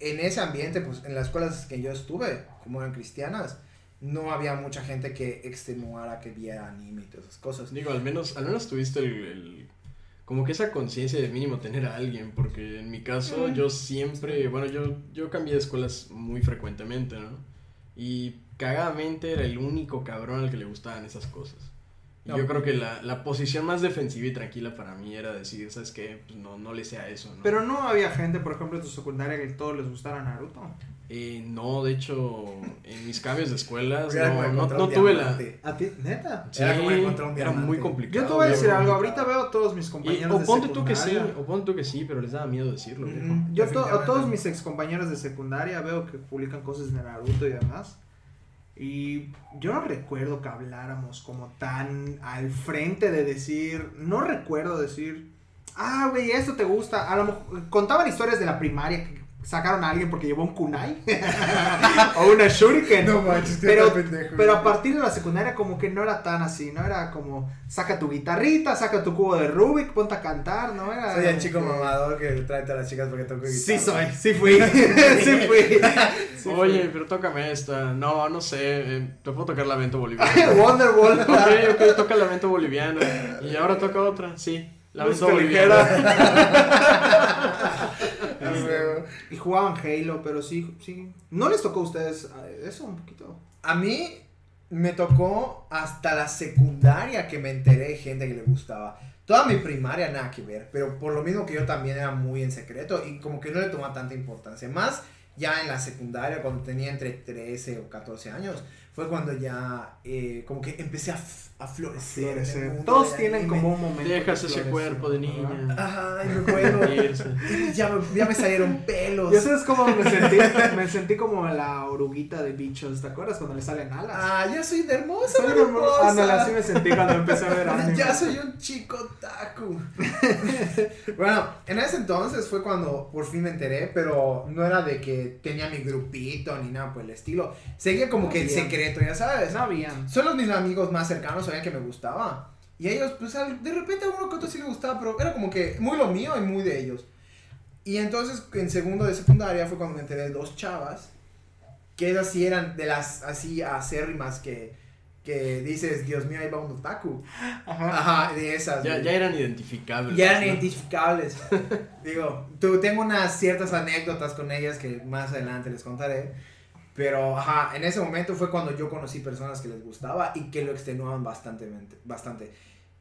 en ese ambiente, pues en las escuelas que yo estuve, como eran cristianas, no había mucha gente que extenuara que viera anime y todas esas cosas. Digo, al menos, al menos tuviste el, el- como que esa conciencia de mínimo tener a alguien, porque en mi caso yo siempre, bueno, yo, yo cambié de escuelas muy frecuentemente, ¿no? Y cagadamente era el único cabrón al que le gustaban esas cosas. Y No. yo creo que la, la posición más defensiva y tranquila para mí era decir, ¿sabes qué? Pues no, no le sea eso, ¿no? Pero no había gente, por ejemplo, en tu secundaria que todos les gustara Naruto. Eh, no, de hecho, en mis cambios de escuelas, no, tuve la... ¿A ti? ¿Neta? Sí, Era como encontrar un era muy complicado. Yo te voy a decir algo. Ahorita veo a todos mis Y- compañeros o de ponte tú que sí, secundaria. o ponte tú que sí, pero les daba miedo decirlo. Yo to- a todos mis ex compañeros de secundaria veo que publican cosas de Naruto y demás. Y yo no recuerdo que habláramos como tan al frente de decir, no recuerdo decir, ah, güey, esto te gusta. A lo mejor contaban historias de la primaria que sacaron a alguien porque llevó un kunai o una shuriken. No manches, pero, tal pendejo. pero a partir de la secundaria como que no era tan así, no era como saca tu guitarrita, saca tu cubo de Rubik, ponte a cantar, no era. Soy el chico que- mamador que trae a las chicas porque toco guitarra. Sí soy, sí fui, sí fui. Sí Oye, fui. pero tócame esta. No, no sé. eh, te puedo tocar lamento boliviano. Wonderwall. ok, ok, toca lamento boliviano. Y ahora toca otra, sí. Lamento boliviano. Y jugaban Halo, pero sí, sí. ¿No les tocó a ustedes eh, eso un poquito? A mí me tocó hasta la secundaria que me enteré de gente que le gustaba. Toda mi primaria nada que ver, pero por lo mismo que yo también era muy en secreto y como que no le tomaba tanta importancia. Más ya en la secundaria, cuando tenía entre 13 o 14 años, fue cuando ya eh, como que empecé a, a florecer. Todos tienen anime. como un momento. Dejas de ese cuerpo de niña. Ajá, y me acuerdo. Ya, ya me salieron pelos. Yo sabes cómo me sentí, me sentí como la oruguita de bichos, ¿te acuerdas cuando le salen alas? Ah, ya soy de hermosa, Soy hermoso. Ándale, así me sentí cuando empecé a ver anime. Ya soy un chico taku. bueno, en ese entonces fue cuando por fin me enteré, pero no era de que tenía mi grupito ni nada por el estilo. Seguía como No que el había. Secreto, ya sabes. No habían. Solo mis amigos más cercanos sabían que me gustaba. Y ellos, pues de repente a uno que otro sí le gustaba, pero era como que muy lo mío y muy de ellos. Y entonces en segundo de secundaria fue cuando me enteré de dos chavas, que esas sí eran de las así acérrimas que, que dices, Dios mío, ahí va un otaku. Ajá. Ajá, de esas. Ya, ya eran identificables. Ya eran ¿no? identificables. Digo, tú, tengo unas ciertas anécdotas con ellas que más adelante les contaré. Pero, ajá, en ese momento fue cuando yo conocí personas que les gustaba y que lo extenuaban bastante. bastante.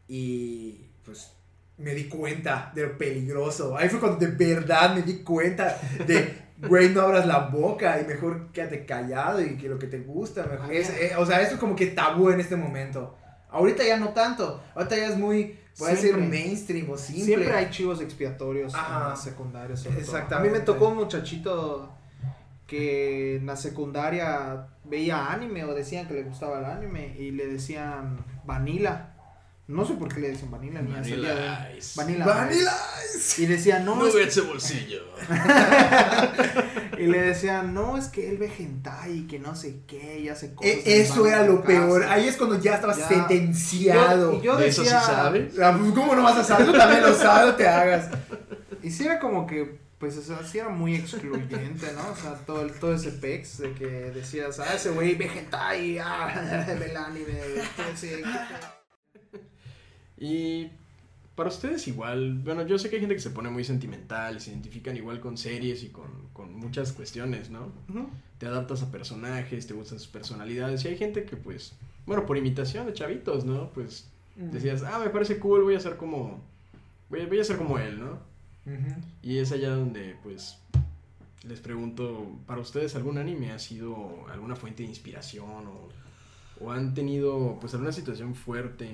Y, pues, me di cuenta de lo peligroso. Ahí fue cuando de verdad me di cuenta de, güey, no abras la boca y mejor quédate callado y que lo que te gusta. Mejor, es- eh, o sea, eso es como que tabú en este momento. Ahorita ya no tanto. Ahorita ya es muy, puede Siempre. mainstream o simple. Siempre hay chivos expiatorios en la secundaria. sobre todo. Exactamente. A mí me tocó un muchachito que en la secundaria veía anime o decían que le gustaba el anime y le decían Vanilla. No sé por qué le dicen Vanilla. ni de. Vanilla Ice. Vanilla. Vanilla Ice. Y decían, no, No es ve ese bolsillo. Y le decían, no, es que él ve hentai y que no sé qué, y hace cosas. E- eso era lo peor. casa". Ahí es cuando ya estabas Ya. sentenciado. Y yo, y yo De eso sí decía, sabes. Ah, pues, ¿Cómo no vas a saber? Tú también lo sabes, te hagas. Y sí era como que, pues, o sea, sí era muy excluyente, ¿no? O sea, todo, el- todo ese pex de que decías, ah, ese güey ve hentai, ah, el anime, sí, qué pedo". Y para ustedes igual, bueno, yo sé que hay gente que se pone muy sentimental y se identifican igual con series y con, con muchas cuestiones, ¿no? Te adaptas a personajes, te gustan sus personalidades y hay gente que pues, bueno, por imitación de chavitos, ¿no? Pues decías, ah, me parece cool, voy a ser como, voy a, voy a ser como él, ¿no? Y es allá donde pues les pregunto, ¿para ustedes algún anime ha sido alguna fuente de inspiración o, o han tenido pues alguna situación fuerte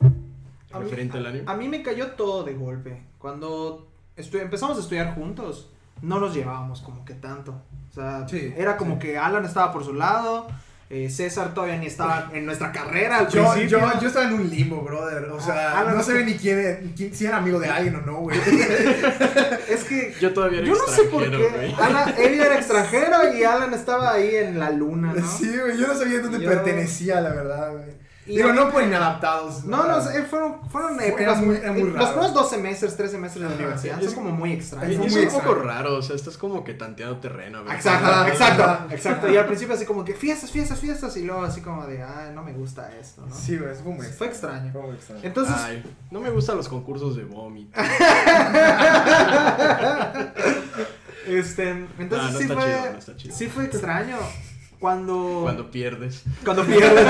A mí- referente al anime? A mí me cayó todo de golpe. Cuando estu- empezamos a estudiar juntos, no nos llevábamos como que tanto. O sea, Sí, era como sí. que Alan estaba por su lado, eh, César todavía ni estaba en nuestra carrera al Yo, yo, yo estaba en un limbo, brother. O sea, Ah, no, no no. sé ni quién, quién- si era amigo de alguien o no, güey. Es que Yo todavía era yo no sé por extranjero, qué. Alan, él era extranjero y Alan estaba ahí en la luna, ¿no? Sí, güey, yo no sabía dónde Yo- pertenecía, la verdad, güey. Digo, no me- por inadaptados. No, no, eh, fueron, fueron Fue- épocas muy- muy, muy Los primeros dos semestres, tres semestres de la universidad son es- como muy extraños. fue es muy un poco raro, o sea, estás como que tanteando terreno. Exacto, exacto, exacto. Y al principio así como que fiestas, fiestas, fiestas. Y luego así como de, ah, no me gusta esto, ¿no? Sí, güey, fue muy Fue extraño. Fue muy extraño. Entonces, Ay, no me gustan los concursos de vómito. este, entonces no sí está fue, chido, no está chido. sí fue extraño. Cuando, Cuando pierdes. cuando pierdes.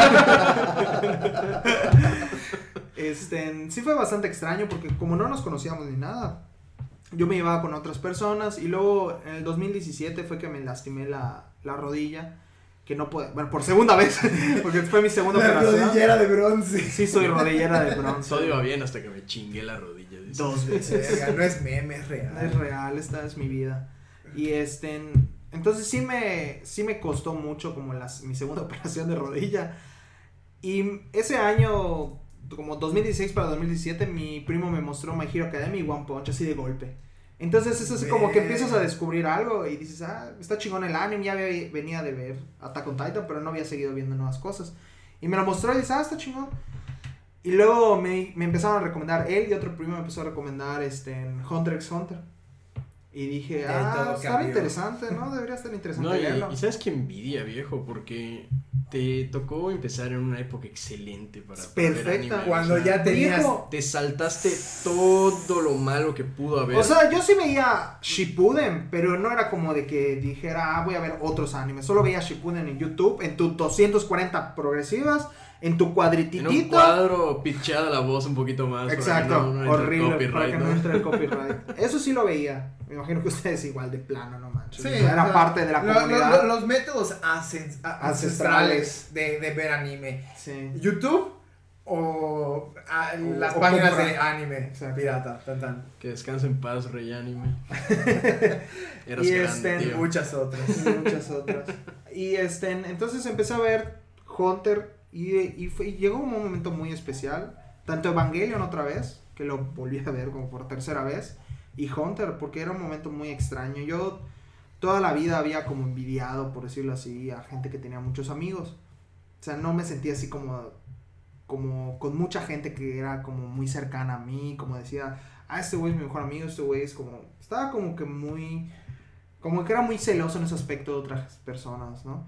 este, sí fue bastante extraño porque como no nos conocíamos ni nada, yo me llevaba con otras personas y luego en el 2017 fue que me lastimé la, la rodilla, que no pude, bueno, por segunda vez, porque fue mi segunda La operación. rodillera de bronce. Sí soy rodillera de bronce. Todo iba bien hasta que me chingué la rodilla. Dos veces. No es meme, es real. Es real, esta es mi vida. Y este, entonces sí me, sí me costó mucho como las, mi segunda operación de rodilla. Y ese año, como 2016 para 2017, mi primo me mostró My Hero Academy y One Punch así de golpe. Entonces es así como que empiezas a descubrir algo y dices, ah, está chingón el anime, ya venía de ver Attack on Titan, pero no había seguido viendo nuevas cosas. Y me lo mostró y dices, ah, está chingón. Y luego me, me empezaron a recomendar, él y otro primo me empezó a recomendar este, Hunter x Hunter. Y dije, ah, estaba interesante, ¿no? Debería estar interesante No, y, verlo. y sabes que envidia, viejo, porque te tocó empezar en una época excelente para, Perfecta. anime, Cuando o sea, ya tenías. Viejo, te saltaste todo lo malo que pudo haber. O sea, yo sí veía Shippuden, pero no era como de que dijera, ah, voy a ver otros animes. Solo veía Shippuden en YouTube, en tus 240 progresivas, en tu en un cuadrititito. cuadro pitchada la voz un poquito más. para que Exacto, no- no entre el horrible, para que no ¿no? entre el copyright. Eso sí lo veía. Me imagino que ustedes igual de plano, no manches. Sí, O sea, era o sea, parte de la lo- comunidad. lo- lo- los métodos Ancestrales. ancestrales de, de ver anime. Sí. YouTube o O- las o páginas comprar. de anime Exacto. pirata. Tan, tan. Que descanse en paz, Rey Anime. Eras Y grande, este, tío. Muchas otras. y muchas otras. Y este, entonces empecé a ver Hunter y, llegó un momento muy especial. Tanto Evangelion otra vez, que lo volví a ver como por tercera vez, y Hunter, porque era un momento muy extraño. Yo toda la vida había como envidiado, por decirlo así, a gente que tenía muchos amigos. O sea, no me sentía así como, como con mucha gente que era como muy cercana a mí, como decía, ah, este güey es mi mejor amigo, este güey es como, estaba como que muy, como que era muy celoso en ese aspecto de otras personas, ¿no?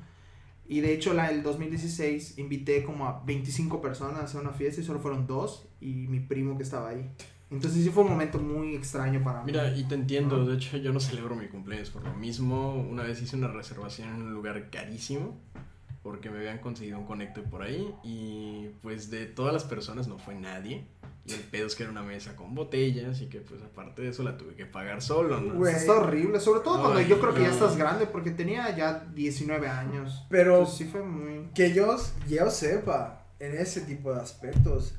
Y de hecho, la, el 2016 invité como a 25 personas a una fiesta y solo fueron dos y mi primo que estaba ahí. Entonces sí fue un momento muy extraño para mí. Mira, y te entiendo, de hecho yo no celebro mi cumpleaños por lo mismo. Una vez hice una reservación en un lugar carísimo porque me habían conseguido un conecto por ahí y pues de todas las personas no fue nadie. Y el pedo es que era una mesa con botellas y que pues aparte de eso la tuve que pagar solo, ¿no? Güey. Está horrible, sobre todo cuando Ay, yo creo que ya no. estás grande, porque tenía ya 19 años. Pero Entonces sí fue muy... que yo, yo sepa, en ese tipo de aspectos.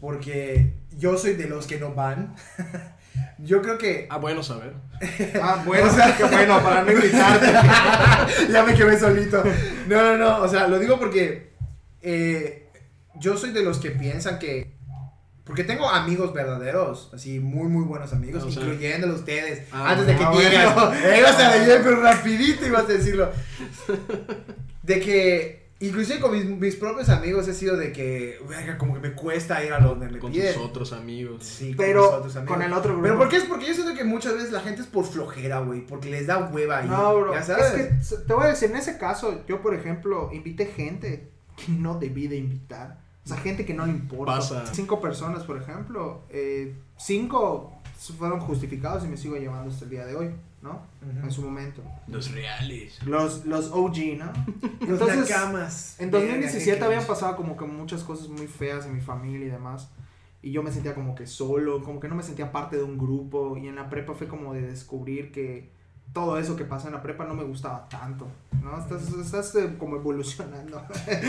Porque yo soy de los que no van. yo creo que. Ah, bueno saber. Ah, bueno, O sea- qué bueno, para no invitarte. ya me quedé solito. No, no, no. O sea, lo digo porque. eh, yo soy de los que piensan que. Porque tengo amigos verdaderos, así muy, muy buenos amigos, O sea- incluyéndolo ustedes. Ah, antes de que ah, eh, ibas a leer, pero rapidito ibas a decirlo. De que, inclusive con mis, mis propios amigos he sido de que, verga, como que me cuesta ir a donde me Con piden. tus otros amigos. Sí, con Pero mis otros amigos. con el otro grupo. Pero ¿por qué es? Porque yo siento que muchas veces la gente es por flojera, güey, porque les da hueva ir. No, bro. ya Es sabes. que s- te voy a decir, en ese caso, yo, por ejemplo, invité gente que no debí de invitar. O sea, gente que no le importa. Pasa. Cinco personas, por ejemplo. eh, cinco fueron justificados y me sigo llevando hasta el día de hoy, ¿no? En su momento. Los reales. Los, los OG, ¿no? Los Entonces, nakamas. En Verga, 2017 qué habían pasado como que muchas cosas muy feas en mi familia y demás. Y yo me sentía como que solo, como que no me sentía parte de un grupo. Y en la prepa fue como de descubrir que todo eso que pasa en la prepa no me gustaba tanto. ¿No? Estás, estás eh, como evolucionando.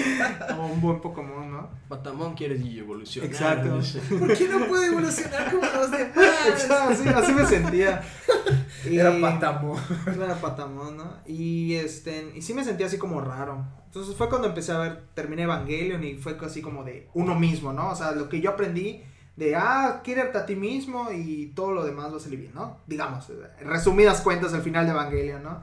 como un buen Pokémon, ¿no? Patamón quiere evolucionar. Exacto. dice. ¿Por qué no puede evolucionar como los demás? así, así me sentía. Y- Era patamo. Era Patamón, ¿no? Y este, y sí me sentía así como raro. Entonces fue cuando empecé a ver, terminé Evangelion y fue así como de uno mismo, ¿no? O sea, lo que yo aprendí de, ah, quiererte a ti mismo y todo lo demás va a salir bien, ¿no? Digamos, resumidas cuentas al final de Evangelion, ¿no?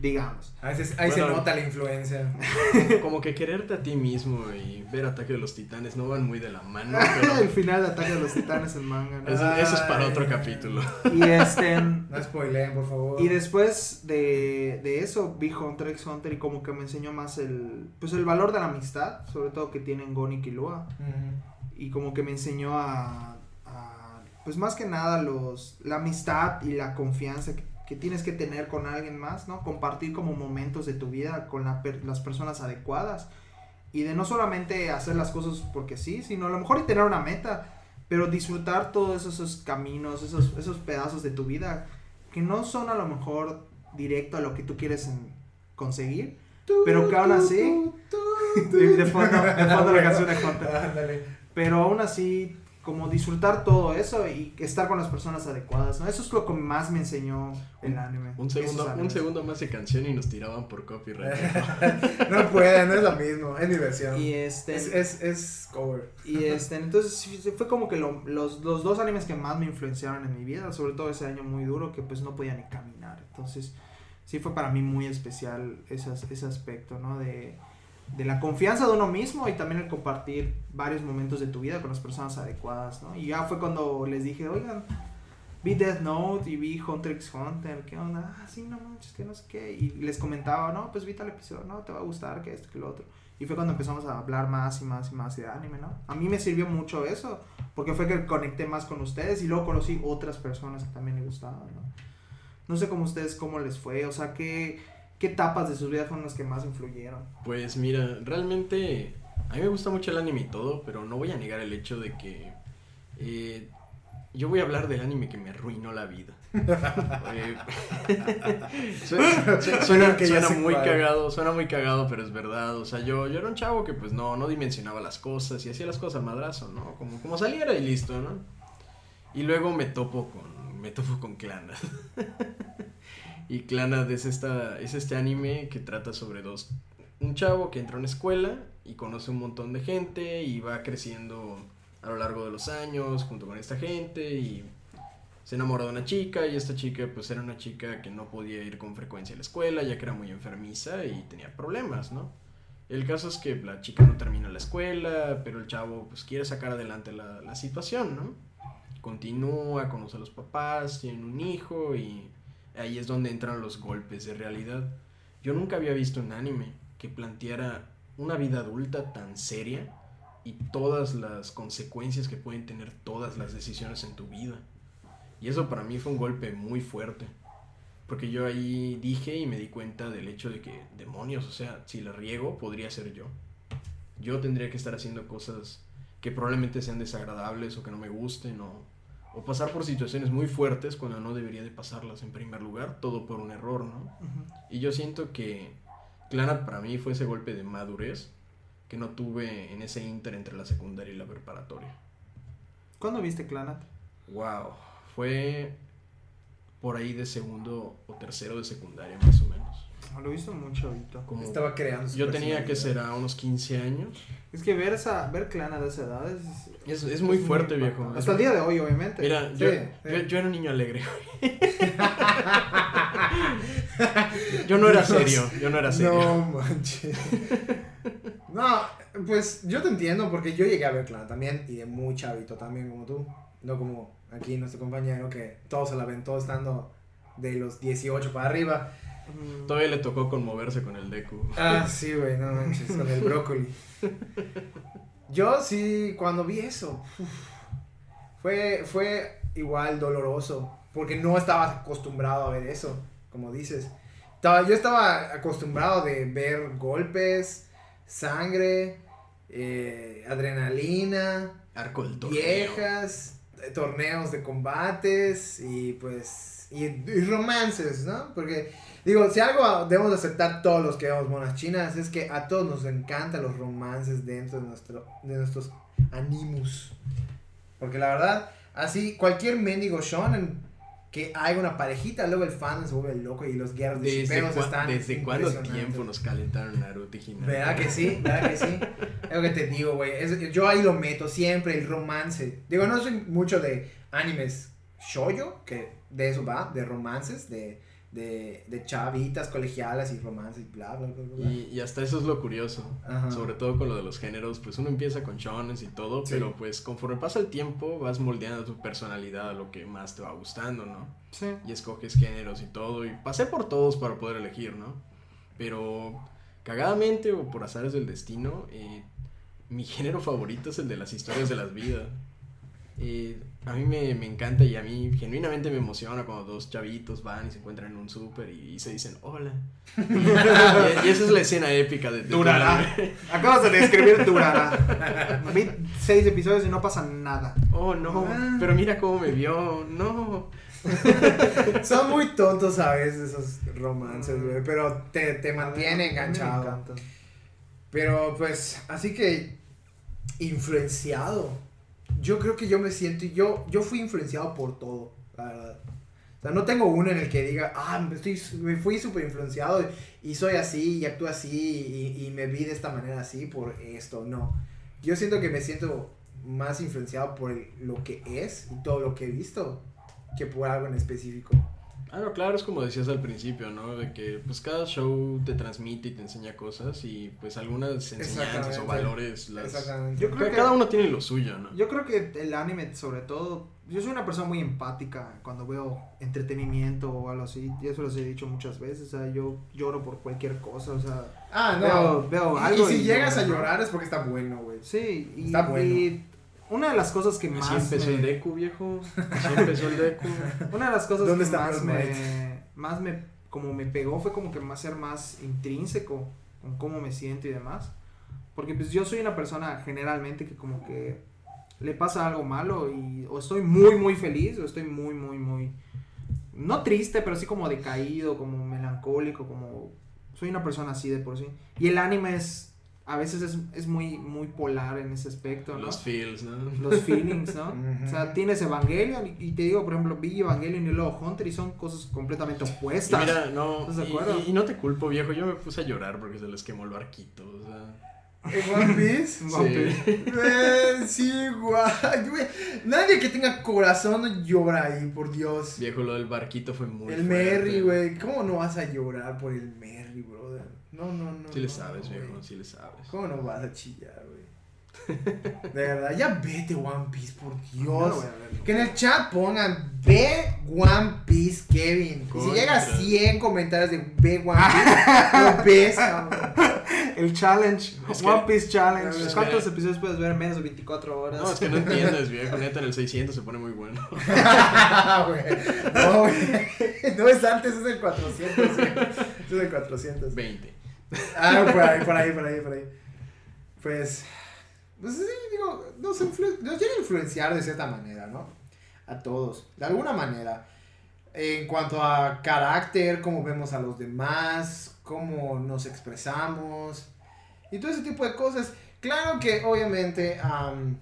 Digamos. A veces ahí se Bueno. nota la influencia. Como que quererte a ti mismo y ver Ataque de los Titanes no van muy de la mano, el pero final de Ataque de los Titanes en manga, ¿no? eso, eso es para otro capítulo. Y este... No spoileen, por favor. Y después de, de eso vi Hunter x Hunter y como que me enseñó más el pues el valor de la amistad, sobre todo que tienen Gon y Killua. Ujú. Y como que me enseñó a, a, pues más que nada los la amistad y la confianza que, que tienes que tener con alguien más, ¿no? Compartir como momentos de tu vida con la las personas adecuadas. Y de no solamente hacer las cosas porque sí, sino a lo mejor y tener una meta, pero disfrutar todos esos caminos, esos, esos pedazos de tu vida que no son a lo mejor directo a lo que tú quieres conseguir, pero que aún así, de, de fondo, de fondo la canción de Ándale. Pero aún así, como disfrutar todo eso y estar con las personas adecuadas, ¿no? Eso es lo que más me enseñó el anime. Un segundo, un segundo más de canción y nos tiraban por copyright. No pueden, no es lo mismo, es mi versión. Y este, Es, es, es cover. y este, entonces fue como que lo- los, los dos animes que más me influenciaron en mi vida, sobre todo ese año muy duro que pues no podía ni caminar. Entonces, sí fue para mí muy especial esas- ese aspecto, ¿no? De, de la confianza de uno mismo y también el compartir varios momentos de tu vida con las personas adecuadas, ¿no? Y ya fue cuando les dije, oigan, vi Death Note y vi Hunter x Hunter, ¿qué onda? Ah, sí, no manches, que no sé qué. Y les comentaba, no, pues vi tal episodio, no, te va a gustar, que esto, que lo otro. Y fue cuando empezamos a hablar más y más y más de anime, ¿no? A mí me sirvió mucho eso, porque fue que conecté más con ustedes y luego conocí otras personas que también me gustaban, ¿no? No sé cómo ustedes, cómo les fue, o sea, qué, qué etapas de sus vidas fueron las que más influyeron. Pues mira, realmente a mí me gusta mucho el anime y todo, pero no voy a negar el hecho de que eh, yo voy a hablar del anime que me arruinó la vida. Eh, suena Que suena muy cagado, suena muy cagado, pero es verdad. O sea, yo, yo era un chavo que pues no, no dimensionaba las cosas y hacía las cosas al madrazo, ¿no? Como, como saliera y listo, ¿no? Y luego me topo con, me topo con Clannad. y Clannad es, esta, es este anime que trata sobre dos un chavo que entra a una escuela y conoce un montón de gente y va creciendo a lo largo de los años junto con esta gente y se enamora de una chica y esta chica pues era una chica que no podía ir con frecuencia a la escuela ya que era muy enfermiza y tenía problemas, ¿no? El caso es que la chica no termina la escuela, pero el chavo pues quiere sacar adelante la, la situación, ¿no? Continúa, conoce a los papás, tienen un hijo y ahí es donde entran los golpes de realidad. Yo nunca había visto un anime que planteara una vida adulta tan seria y todas las consecuencias que pueden tener todas las decisiones en tu vida. Y eso para mí fue un golpe muy fuerte. Porque yo ahí dije y me di cuenta del hecho de que, demonios, o sea, si la riego, podría ser yo. Yo tendría que estar haciendo cosas que probablemente sean desagradables o que no me gusten o, o pasar por situaciones muy fuertes cuando no debería de pasarlas en primer lugar, todo por un error, ¿no? Y yo siento que Clannad para mí fue ese golpe de madurez que no tuve en ese inter entre la secundaria y la preparatoria. ¿Cuándo viste Clanat? Wow, fue por ahí de segundo o tercero de secundaria más o menos. No, lo he visto mucho ahorita. Como Estaba creando su yo tenía que personalidad. ser a unos 15 años. Es que ver esa, ver Clanat a esa edad es, Es, es muy fuerte, viejo. Hasta el día de hoy, obviamente. Mira, Sí, yo, sí. yo, yo era un niño alegre. yo no era serio, yo no era serio. No manches. no, pues yo te entiendo porque yo llegué a ver Clan también y de muy chavito también como tú. No como aquí nuestro compañero que todos se la aventó estando de los 18 para arriba. Mm, Todavía le tocó conmoverse con el Deku. Ah, sí, güey, no manches, con el brócoli. Yo sí, cuando vi eso, fue, fue igual doloroso, porque no estaba acostumbrado a ver eso, como dices. Yo estaba acostumbrado de ver golpes, sangre, eh, adrenalina, Arco del torneo. viejas, torneos de combates y pues y, y romances, ¿no? Porque digo, si algo debemos aceptar todos los que vemos monas chinas es que a todos nos encantan los romances dentro de nuestro de nuestros animus. Porque la verdad, así cualquier mendigo shonen que haya una parejita, luego el fan se vuelve loco y los guerras de ¿Desde, shippeos cua- están ¿desde cuánto tiempo nos calentaron Naruto y Hinata? ¿Verdad que sí? ¿Verdad que sí? Es lo que te digo, güey. Yo ahí lo meto siempre, el romance. Digo, no soy mucho de animes shoyo, que de eso va, de romances, de, de, de chavitas colegialas y romances y bla, bla, bla, bla. Y, y hasta eso es lo curioso. Ajá. Sobre todo con lo de los géneros, pues uno empieza con shonen y todo, Sí. pero pues conforme pasa el tiempo vas moldeando tu personalidad a lo que más te va gustando, ¿no? Sí. y escoges géneros y todo. Y pasé por todos para poder elegir, ¿no? Pero cagadamente o por azares del destino, eh, mi género favorito es el de las historias de las vidas. Eh, a mí me, me encanta y a mí genuinamente me emociona cuando dos chavitos van y se encuentran en un súper y, y se dicen hola. y, y esa es la escena épica de, de Durará. Acabas de describir Durará. Vi seis episodios y no pasa nada. Oh, no, Ah. pero mira cómo me vio, no. Son muy tontos a veces esos romances, güey. Pero te, te mantiene me enganchado. encantan. Pero pues, así que influenciado. Yo creo que yo me siento, yo, yo fui influenciado por todo, la verdad. O sea, no tengo uno en el que diga, ah, estoy, me fui súper influenciado y soy así y actúo así y, y me vi de esta manera así por esto. No. Yo siento que me siento más influenciado por lo que es y todo lo que he visto que por algo en específico. Ah, no, claro, es como decías al principio, ¿no? De que pues cada show te transmite y te enseña cosas y pues algunas enseñanzas o valores las... Exactamente. Yo creo que- Cada uno tiene lo suyo, ¿no? Yo creo que el anime, sobre todo, yo soy una persona muy empática cuando veo entretenimiento o algo así. Y eso los he dicho muchas veces. O sea, yo lloro por cualquier cosa. O sea, Ah, no. Veo- veo Y- algo y si y llegas a llorar es porque está bueno, güey. sí. Y, Está bueno. y una de las cosas que más. Así empezó me- el Deku, viejo. Así empezó el Deku. Una de las cosas ¿Dónde que más me, más me, como me pegó fue como que más ser más intrínseco con cómo me siento y demás. Porque pues yo soy una persona generalmente que como que le pasa algo malo y o estoy muy muy feliz o estoy muy muy muy no triste, pero sí como decaído, como melancólico, como soy una persona así de por sí. Y el anime es a veces es, es muy muy polar en ese aspecto, ¿no? Los feels, ¿no? los feelings, ¿no? O sea, tienes Evangelion y, y te digo, por ejemplo, vi Evangelion y luego Hunter y son cosas completamente Y opuestas. mira, no, ¿Estás de y, acuerdo? y- y no te culpo, viejo, yo me puse a llorar porque se les quemó el barquito, o sea... ¿En One Piece? One Sí. Piece. Eh, sí, guay, güey. Nadie que tenga corazón llora ahí, por Dios. Viejo, lo del barquito fue muy el fuerte. Merry, güey. ¿Cómo no vas a llorar por el Merry? No, no, no. Sí le sabes, viejo, sí le sabes. ¿Cómo no vas a chillar, güey? De verdad, ya vete One Piece, por Dios. ver. Que en el chat pongan ve One Piece, Kevin. Y si llega a 100 comentarios de ve One Piece, lo ves, cabrón. El challenge, Es One que- Piece Challenge. es que- ¿Cuántos episodios puedes ver en menos de 24 horas? No, es que no entiendes, viejo, neta, en el 600 se pone muy bueno. No, güey. No es antes, es el 400. güey. Es el 400. 20. Ah, por ahí, por ahí, por ahí, por ahí. Pues, pues sí, digo, nos, nos llega influenciar de cierta manera, ¿no? A todos, de alguna manera. En cuanto a carácter, cómo vemos a los demás, cómo nos expresamos. y todo ese tipo de cosas. Claro que obviamente am,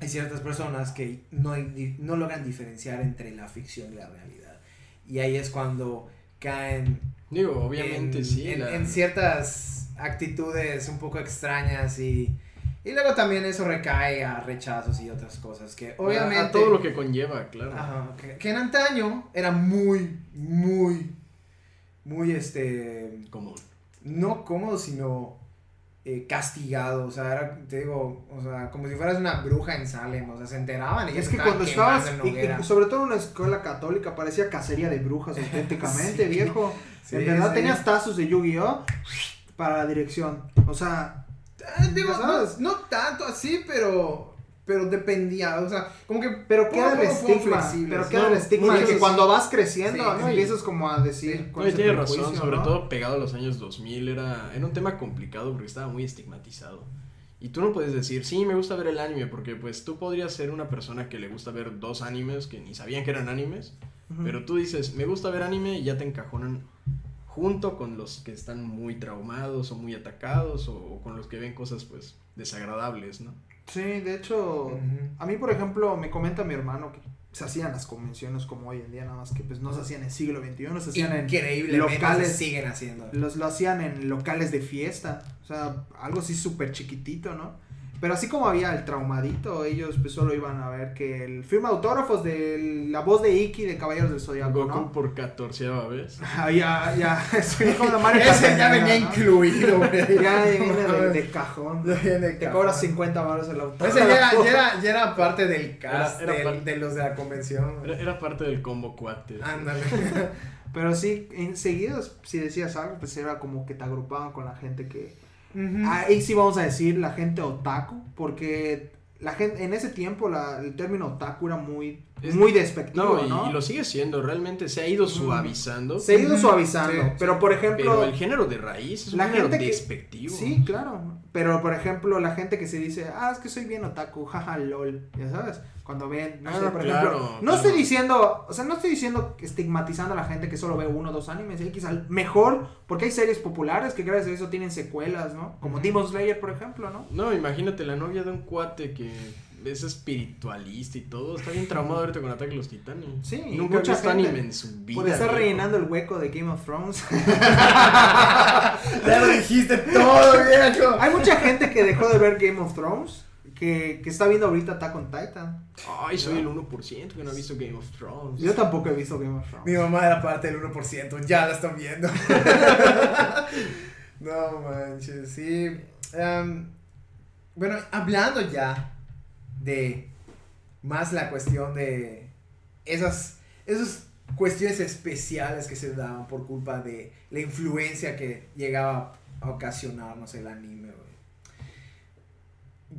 hay ciertas personas que no, no logran diferenciar entre la ficción y la realidad. Y ahí es cuando caen Digo, obviamente en, sí. en- la- en ciertas actitudes un poco extrañas y, y luego también eso recae a rechazos y otras cosas que obviamente... A todo lo que conlleva, claro. Ajá, que, que en antaño era muy, muy, muy, este, Común. no cómodo, sino eh, castigado, o sea, era, te digo, o sea, como si fueras una bruja en Salem, o sea, se enteraban y Es que cuando estabas, y- y sobre todo en una escuela católica, parecía cacería de brujas auténticamente, Sí. viejo. Sí, en verdad sí. tenías tazos de Yu-Gi-Oh! para la dirección. O sea, Ah, digo, no tanto así, pero, pero dependía, o sea, como que pero queda el estigma. Pero ¿no? queda el estigma que cuando vas creciendo, Sí, ¿no? sí. Empiezas como a decir. Sí. ese tiene razón, sobre ¿no? todo pegado a los años 2000, era, era un tema complicado porque estaba muy estigmatizado. Y tú no puedes decir, sí, me gusta ver el anime, porque pues tú podrías ser una persona que le gusta ver dos animes que ni sabían que eran animes, pero tú dices, me gusta ver anime y ya te encajonan junto con los que están muy traumados o muy atacados o, o con los que ven cosas pues desagradables, ¿no? Sí, de hecho, a mí, por ejemplo, me comenta mi hermano que se hacían las convenciones como hoy en día, nada más que pues no se hacían en el siglo XXI, se hacían en locales. se siguen haciendo. los lo hacían en locales de fiesta, o sea, algo así súper chiquitito, ¿no? Pero así como había el traumadito, ellos pues solo iban a ver que el firma autógrafos de la voz de Iki de Caballeros del Zodiaco, Goku ¿no? por catorceava vez. Ah, ya, ya, eso Ese ya venía ¿no? incluido, güey. Ya viene de, de cajón. Te cajón. cobras 50 baros el autógrafo. Ese ya era, ya, era, ya era parte del cast Era- era del- parte- de los de la convención. Era, era parte del combo cuate. Ándale. Pero sí, enseguida, si decías algo, pues era como que te agrupaban con la gente que... Ujú. Ahí sí vamos a decir la gente otaku, porque la gente, en ese tiempo la, el término otaku era muy, Es- muy despectivo, No, y, ¿no? y lo sigue siendo, realmente se ha ido suavizando. Se ha ido suavizando, sí, pero por ejemplo... Pero el género de raíz es un La género gente que- despectivo. Sí, claro. Pero por ejemplo, la gente que se dice, ah, es que soy bien otaku, jaja, lol, ya sabes. Cuando ven, no Ah, sé, por claro, ejemplo, no claro. estoy diciendo, o sea, no estoy diciendo estigmatizando a la gente que solo ve uno o dos animes, y quizás mejor, porque hay series populares que gracias a eso tienen secuelas, ¿no? Como. Demon Slayer, por ejemplo, ¿no? No, imagínate la novia de un cuate que es espiritualista y todo. Está bien traumado ahorita con Ataque a los Titanes. Sí, Nunca ha mucha visto anime en su vida. Por estar rellenando el hueco de Game of Thrones. ya lo dijiste todo, viejo. hay mucha gente que dejó de ver Game of Thrones, que, que está viendo ahorita Attack on Titan. Ay, soy el 1% que no ha visto Game of Thrones. Yo tampoco he visto Game of Thrones. Mi mamá era parte del 1%, ya la están viendo. no manches, sí. Em, bueno, hablando ya de más la cuestión de esas, esas cuestiones especiales que se daban por culpa de la influencia que llegaba a ocasionarnos el anime.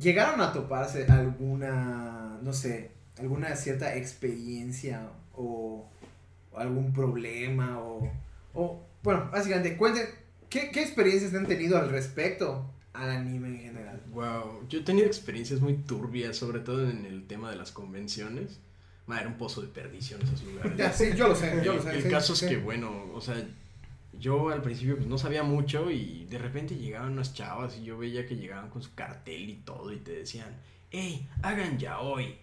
¿Llegaron a toparse alguna, no sé, alguna cierta experiencia o, o algún problema o, o, bueno, básicamente, cuenten, ¿qué, ¿qué experiencias han tenido al respecto al anime en general? Wow, yo he tenido experiencias muy turbias, sobre todo en el tema de las convenciones. Ma, era un pozo de perdición esos lugares. Ya, sí, yo lo sé, yo lo sé. el sí, caso sí. es que, bueno, o sea, yo al principio pues no sabía mucho y de repente llegaban unas chavas y yo veía que llegaban con su cartel y todo y te decían, hey, hagan ya hoy.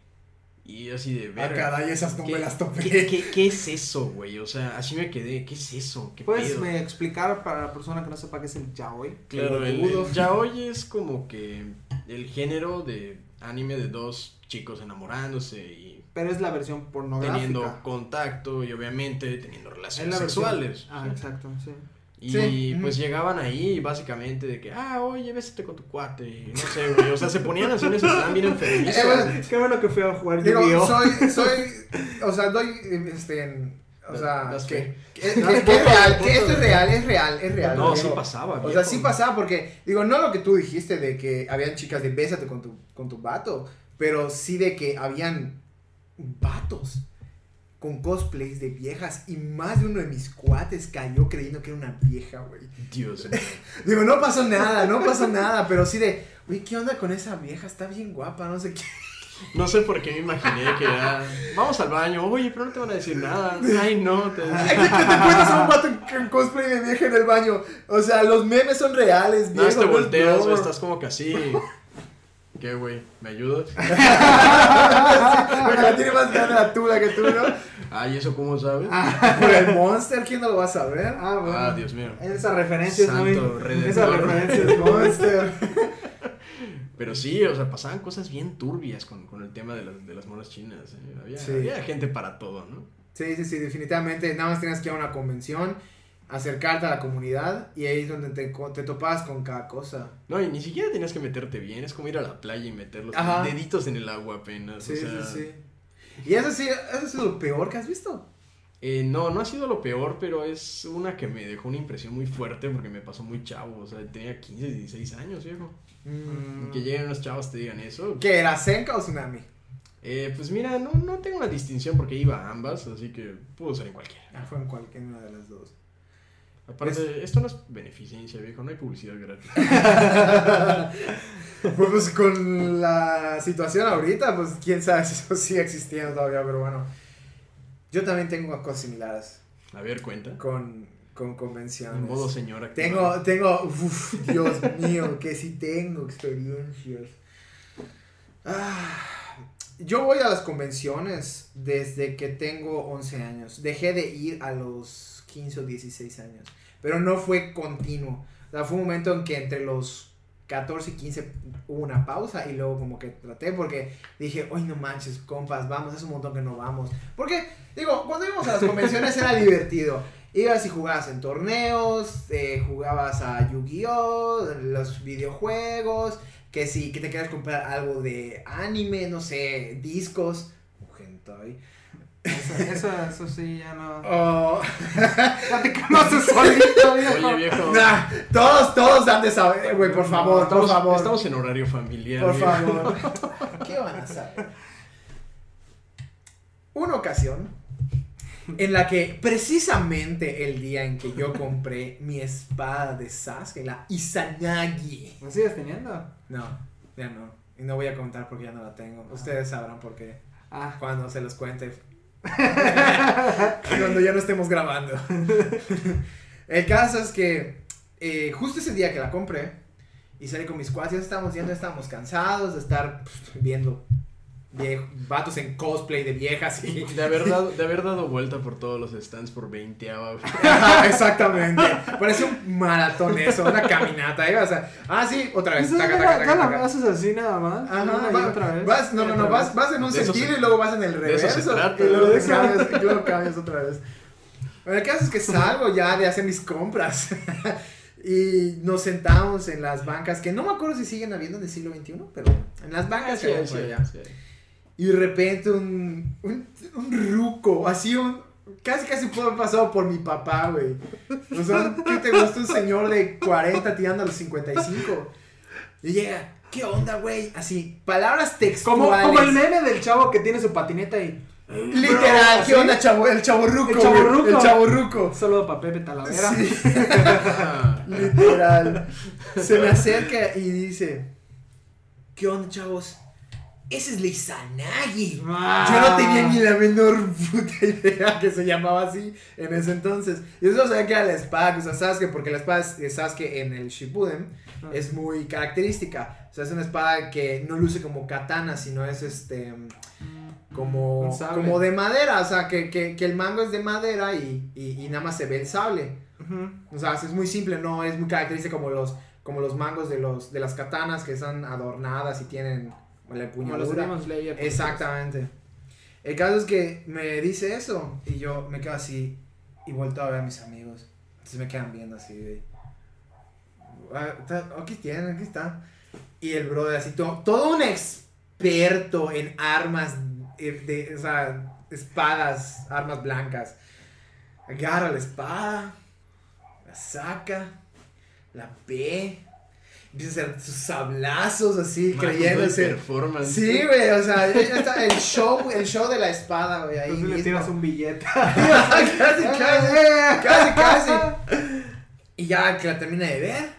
Y así de Ah, ver. caray, esas no me las topé. ¿qué, qué, qué es eso, güey? O sea, así me quedé, ¿qué es eso? ¿Qué ¿Puedes pedo? me explicar para la persona que no sepa qué es el yaoi? Claro, el, el yaoi es como que el género de anime de dos chicos enamorándose y Pero es la versión pornográfica. teniendo contacto y obviamente teniendo Es relaciones sexuales. Ah, exacto, sí. Y Sí, pues llegaban ahí básicamente de que, ah, oye, bésate con tu cuate. y No sé, güey. O sea, se ponían así en ese plan bien enfermizo. Eh, bueno, Qué bueno que fui a jugar Digo, soy, soy, o sea, doy, este, en- o sea, Das que, fe. que, que- Das que punto, es real, que esto es real, es real, es real. No, sí pasaba. O sea, sí pasaba porque, digo, no lo que tú dijiste de que habían chicas de bésate con tu, con tu vato, pero sí de que habían vatos con cosplays de viejas y más de uno de mis cuates cayó creyendo que era una vieja, güey. Dios mío. Digo, no pasó nada, no pasó nada, pero sí de, güey, ¿qué onda con esa vieja? Está bien guapa, no sé qué. No sé por qué me imaginé que era. Vamos al baño, oye, pero no te van a decir nada. Ay, no, te Ay, que te encuentras a un vato en- cosplay de vieja en el baño. O sea, los memes son reales, No, te viejo, no es volteas, estás como que así. ¿Qué, güey? ¿Me ayudas? Porque la tiene más grande la tula que tú, ¿no? Ay, ¿eso cómo sabes? Por el Monster, ¿quién no lo va a saber? Ah, bueno. Ah, Dios mío. Esa referencia es Santo muy. redentor. Esa referencia es muy. Monster. Pero sí, o sea, pasaban cosas bien turbias con, con el tema de las, de las monas chinas. ¿eh? Había, Sí. había gente para todo, ¿no? Sí, sí, sí, definitivamente. Nada más tenías que ir a una convención, acercarte a la comunidad y ahí es donde te, te topabas con cada cosa. No, y ni siquiera tenías que meterte bien. Es como ir a la playa y meter los Ajá. deditos en el agua apenas. Sí, o sea, sí, sí. Y eso sí, eso es lo peor que has visto. eh, no, no ha sido lo peor, pero es una que me dejó una impresión muy fuerte porque me pasó muy chavo. O sea, tenía 15, 16 años, viejo. Mm. Que lleguen unos chavos te digan eso. ¿Qué era, Senka o Tsunami? Eh, pues mira, no, no tengo una distinción porque iba a ambas, así que pudo ser en cualquiera. Ah, fue en cualquiera una de las dos. Aparte, esto no es beneficencia, viejo, no hay publicidad gratis. Pues, pues, con la situación ahorita, pues quién sabe si eso sigue existiendo todavía, pero bueno. Yo también tengo cosas similares A ver, cuenta. con, con convenciones. En modo señora. Tengo, tengo, uf, Dios mío, que sí tengo experiencias. Ah, yo voy a las convenciones desde que tengo 11 años. Dejé de ir a los 15 o 16 años. Pero no fue continuo. O sea, fue un momento en que entre los 14 y 15 hubo una pausa y luego como que traté porque dije, hoy no manches, compas, vamos, es un montón que no vamos. Porque, digo, cuando íbamos a las convenciones era divertido. Ibas y jugabas en torneos, eh, jugabas a Yu-Gi-Oh, los videojuegos, que si que te quieras comprar algo de anime, no sé, discos. Eso, eso, eso sí, ya no. O- Ya te quemaste solito, viejo. Oye, viejo. Nah, todos, todos han de saber, güey, por favor, por estamos, favor. Estamos en horario familiar. Por viejo. favor. ¿Qué van a saber? Una ocasión en la que precisamente el día en que yo compré mi espada de Sasuke, la Izanagi. ¿Lo sigues teniendo? No, ya no. Y no voy a contar porque ya no la tengo. Ustedes sabrán por qué. Ah. Cuando se los cuente. Cuando ya no estemos grabando. El caso es que eh, justo ese día que la compré y salí con mis cuates, ya estábamos yendo, estábamos cansados de estar pues, viendo vie- vatos en cosplay de viejas y... De haber, dado, de haber dado vuelta por todos los stands por 20 hours. Ajá, exactamente. Parece un maratón eso, una caminata. Ahí vas a... Ah, sí, otra vez. Taca, taca, taca, taca. haces así nada más. Ajá, va- otra vez. vas, no, no, no, vas, vas en un De sentido se- y luego vas en el de eso se reverso. trata, y luego cambias, y luego cambias otra vez. Bueno, el caso es que salgo ya de hacer mis compras. y nos sentamos en las bancas, que no me acuerdo si siguen habiendo en el siglo XXI, pero en las bancas Ah, sí, que sí, allá. sí. Y de repente un, un, un ruco, así un... Casi casi pudo haber pasado por mi papá, güey. O sea, ¿qué te gusta un señor de 40 tirando a los 55? Y llega, ¿qué onda, güey? Así, palabras Como, textuales. como el meme del chavo que tiene su patineta y. Literal, Bro, ¿qué ¿sí? onda, chavo? El chavo ruco. El chavorruco. El chavo ruco. Saludo para Pepe Talavera. Sí, literal. Se me acerca y dice, ¿qué onda, chavos? Ese es Lizanagi. Ah. Yo no tenía ni la menor puta idea que se llamaba así en ese entonces. Yo solo sabía que era la espada que usa Sasuke, porque la espada de Sasuke en el Shippuden Ah. es muy característica. O sea, es una espada que no luce como katana, sino es este como, Un sable. como de madera. O sea, que, que, que el mango es de madera y, y, y nada más se ve el sable. O sea, es muy simple, no es muy característica como los, como los mangos de, los, de las katanas que están adornadas y tienen la Como los empuñadura. Demon Slayer. pues. Exactamente. El caso es que me dice eso y yo me quedo así y vuelto a ver a mis amigos. Entonces me quedan viendo así de... "Ah, Aquí tienen, aquí está. Y el brother así, to- todo un experto en armas, eh, de, o sea, espadas, armas blancas. Agarra la espada, la saca, la ve, empieza a hacer sus sablazos así, creyéndose. performance. Sí, güey, o sea, ya está el show, el show de la espada, güey, ahí Entonces le tiras un billete. casi, casi, casi, casi. Y ya que la termina de ver,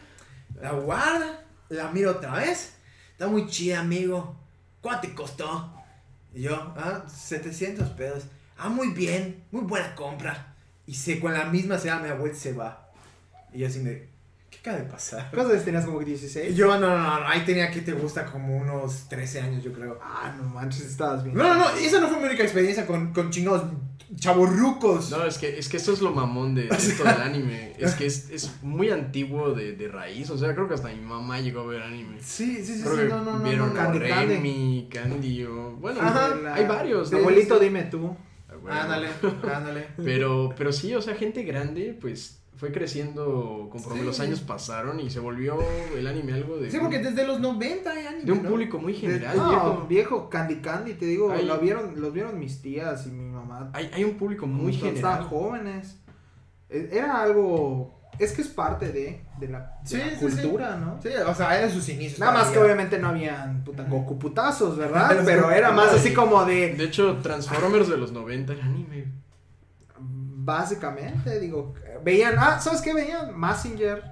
la guarda, la miro otra vez. Está muy chida, amigo. ¿cuánto te costó? Y yo, ah, 700 pesos. Ah, muy bien, muy buena compra. Y se, con la misma se da mi abuela y se va. Y yo así me, ¿qué acaba de pasar? ¿Cuántos años tenías como que Y 16? yo, no, no, no, ahí tenía que te gusta como unos 13 años, yo creo. Ah, no manches, estabas bien. No, no, no, esa no fue mi única experiencia con, con chingados chavorrucos. No, es que, es que esto es lo mamón de, de esto del anime. Es que es, es muy antiguo de, de raíz. O sea, creo que hasta mi mamá llegó a ver anime. Sí, sí, sí, Creo sí, que no, no, no. vieron no, a Candy Candy. Remy, Candy o... Bueno, Ajá. La- hay varios. ¿no? Abuelito, dime tú. Ah, bueno. Ándale, ándale. Pero, pero sí, o sea, gente grande, pues fue creciendo conforme Sí. los años pasaron y se volvió el anime algo de, Sí, porque desde los 90 hay anime, de un ¿no? público muy general, no, viejo. viejo. Candy Candy, te digo, lo vieron, los vieron mis tías y mi mamá. Hay, hay un público muy cuando Estaban general. jóvenes. E- Era algo. Es que es parte de, de la, de Sí, la sí, cultura, ¿no? Sí, o sea, eran sus inicios. Nada más que obviamente no habían puta Goku putazos, ¿verdad? Pero era más así como de. De hecho, Transformers de los 90 era anime. Básicamente, digo, veían. Ah, ¿sabes qué? Veían Massinger.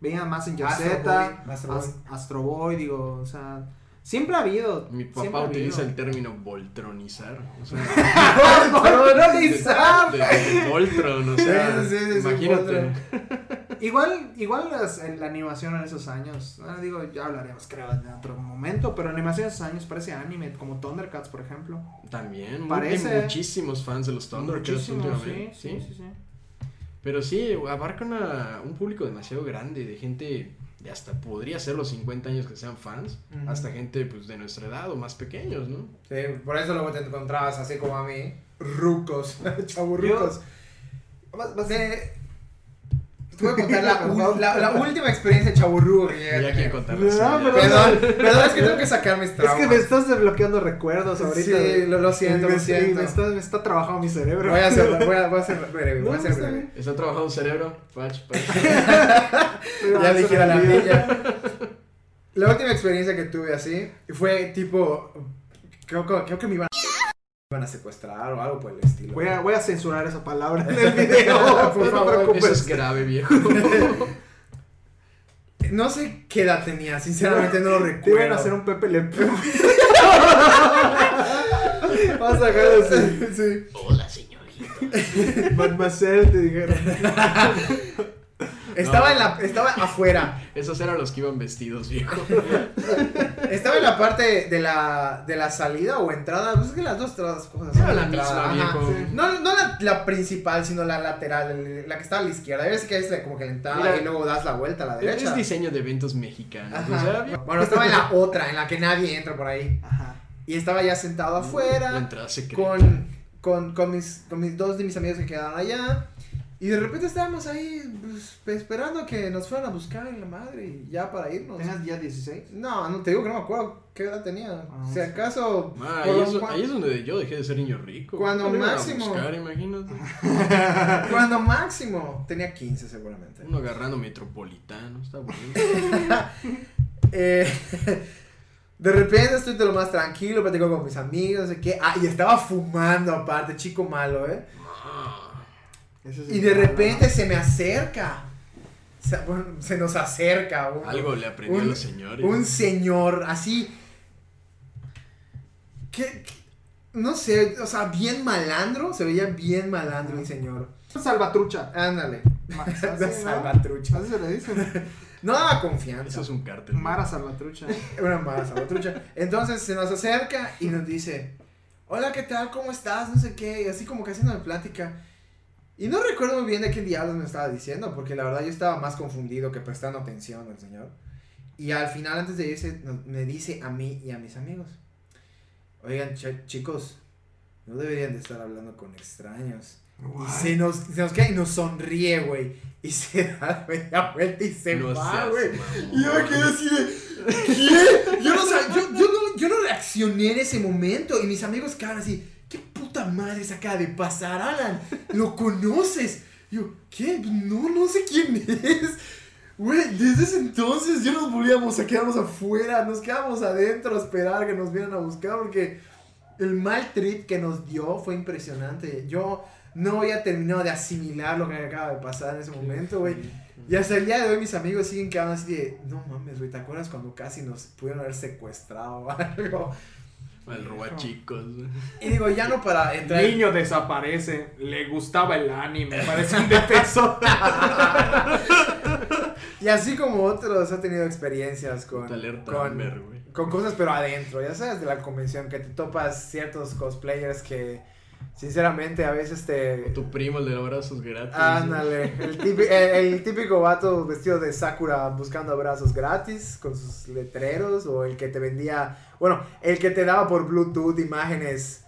Veían Massinger Astro Z. Boy, Astro Boy. As- Astro Boy, digo, o sea. Siempre ha habido. Mi papá utiliza el término voltronizar. O sea, Voltronizar. de, de Voltron, o sea, Sí, sí, sí, sí, imagínate. Voltron. Igual, igual las- en la animación en esos años, ah, digo, ya hablaremos creo en otro momento, pero animación en esos años parece anime, como Thundercats, por ejemplo. También, Parece- hay muchísimos fans de los Thundercats Muchísimo, sí, últimamente. sí, sí, sí. Pero sí, abarca una- un público demasiado grande de gente de hasta podría ser los 50 años que sean fans, Ujú. hasta gente pues de nuestra edad o más pequeños, ¿no? Sí, por eso luego te encontrabas así como a mí, rucos, chaburrucos. Vas- De... Te voy a contar la, ul- la, la última experiencia chaburruco que llegué Ya tener. quieren contar No, Perdón, perdón, es que tengo que sacar mis Es traumas. que me estás desbloqueando recuerdos ahorita. Sí, lo, lo siento, me, lo sí, siento. Me está, me está trabajando mi cerebro. Voy a hacer, voy a, voy a ser breve, voy a No, está breve. bien. ¿Está trabajando un cerebro? Pach, pach. Ya dije a la niña. La última experiencia que tuve así fue tipo. Creo, que- creo que me iban a, iban a secuestrar o algo por el estilo. Voy a, voy a censurar esa palabra en el video. Por favor, preocupes. Eso es grave, viejo. No sé qué edad tenía, sinceramente no lo Te iban recuerdo. a hacer un Pepe Le Pew. Vas a sacar así. Sí. Hola, señorita. Mademoiselle, te dijeron. Estaba, No. en la, estaba afuera. Esos eran los que iban vestidos, viejo. Estaba en la parte de la, de la salida o entrada. Pues es que las dos otras cosas. Era son la entrada, misma, ajá. viejo. sí. No, no la, la principal, sino la lateral, la que está a la izquierda. Ves que es la- como que la entrada Mira, y luego das la vuelta a la derecha. Es diseño de eventos mexicanos. O sea. Bueno, estaba en la otra, en la que nadie entra por ahí. Ajá. Y estaba ya sentado La afuera entrada secreta. con, con, con, mis, con mis dos de mis amigos que quedaron allá. Y de repente estábamos ahí pues, esperando que nos fueran a buscar en la madre y ya para irnos. ¿Tenías ya 16? No, no te digo que no me acuerdo qué edad tenía. Ah, si acaso. Ah, por ahí, es, cual- ahí es donde yo dejé de ser niño rico. Cuando Me iban a máximo. buscar, imagínate. Cuando máximo tenía 15 seguramente. Uno agarrando metropolitano, está bueno. Eh, de repente estoy de lo más tranquilo, platico con mis amigos, no sé qué. Ah, y estaba fumando aparte, chico malo, ¿eh? Es Y el de problema. repente se me acerca. Se, bueno, se nos acerca un, Algo le aprendió a los señores. un señor así. Que, que- no sé, o sea, bien malandro. Se veía bien malandro mi señor. Salvatrucha. Ándale. Salvatrucha. Así se le dicen. No daba confianza. Eso es un cártel. Mara Salvatrucha. Una más salvatrucha. Entonces se nos acerca y nos dice: Hola, ¿qué tal? ¿Cómo estás? No sé qué. Y así como que haciendo plática. Y no recuerdo muy bien de qué diablos me estaba diciendo, porque la verdad yo estaba más confundido que prestando atención al señor. Y al final, antes de irse, me dice a mí y a mis amigos: Oigan, ch- chicos, no deberían de estar hablando con extraños. Y se nos, se nos queda y nos sonríe, güey. Y se da media vuelta y se No va, güey. Y yo me quedé así de. ¿Qué? Yo no, sab- yo, yo no, yo no reaccioné en ese momento. Y mis amigos quedaron así. ¿Qué puta madre se acaba de pasar, Alan? ¿Lo conoces? Yo, ¿qué? No, no sé quién es. Güey, desde ese entonces ya nos volvíamos a quedarnos afuera. Nos quedamos adentro a esperar que nos vieran a buscar. Porque el mal trip que nos dio fue impresionante. Yo no había terminado de asimilar lo que acaba de pasar en ese momento, güey. Y hasta el día de hoy mis amigos siguen quedando así de, no mames, güey, ¿te acuerdas cuando casi nos pudieron haber secuestrado o algo? Al roba chicos. Y digo, ya no para entrar. Niño desaparece, le gustaba el anime, parecen de peso. Y así como otros ha tenido experiencias con, Alerta con, Amber, güey. con cosas pero adentro, ya sabes, de la convención, que te topas ciertos cosplayers que sinceramente a veces te... Tu primo, el de los brazos gratis. Ándale, el, típico, el, el típico vato vestido de Sakura buscando abrazos gratis con sus letreros o el que te vendía, bueno, el que te daba por Bluetooth imágenes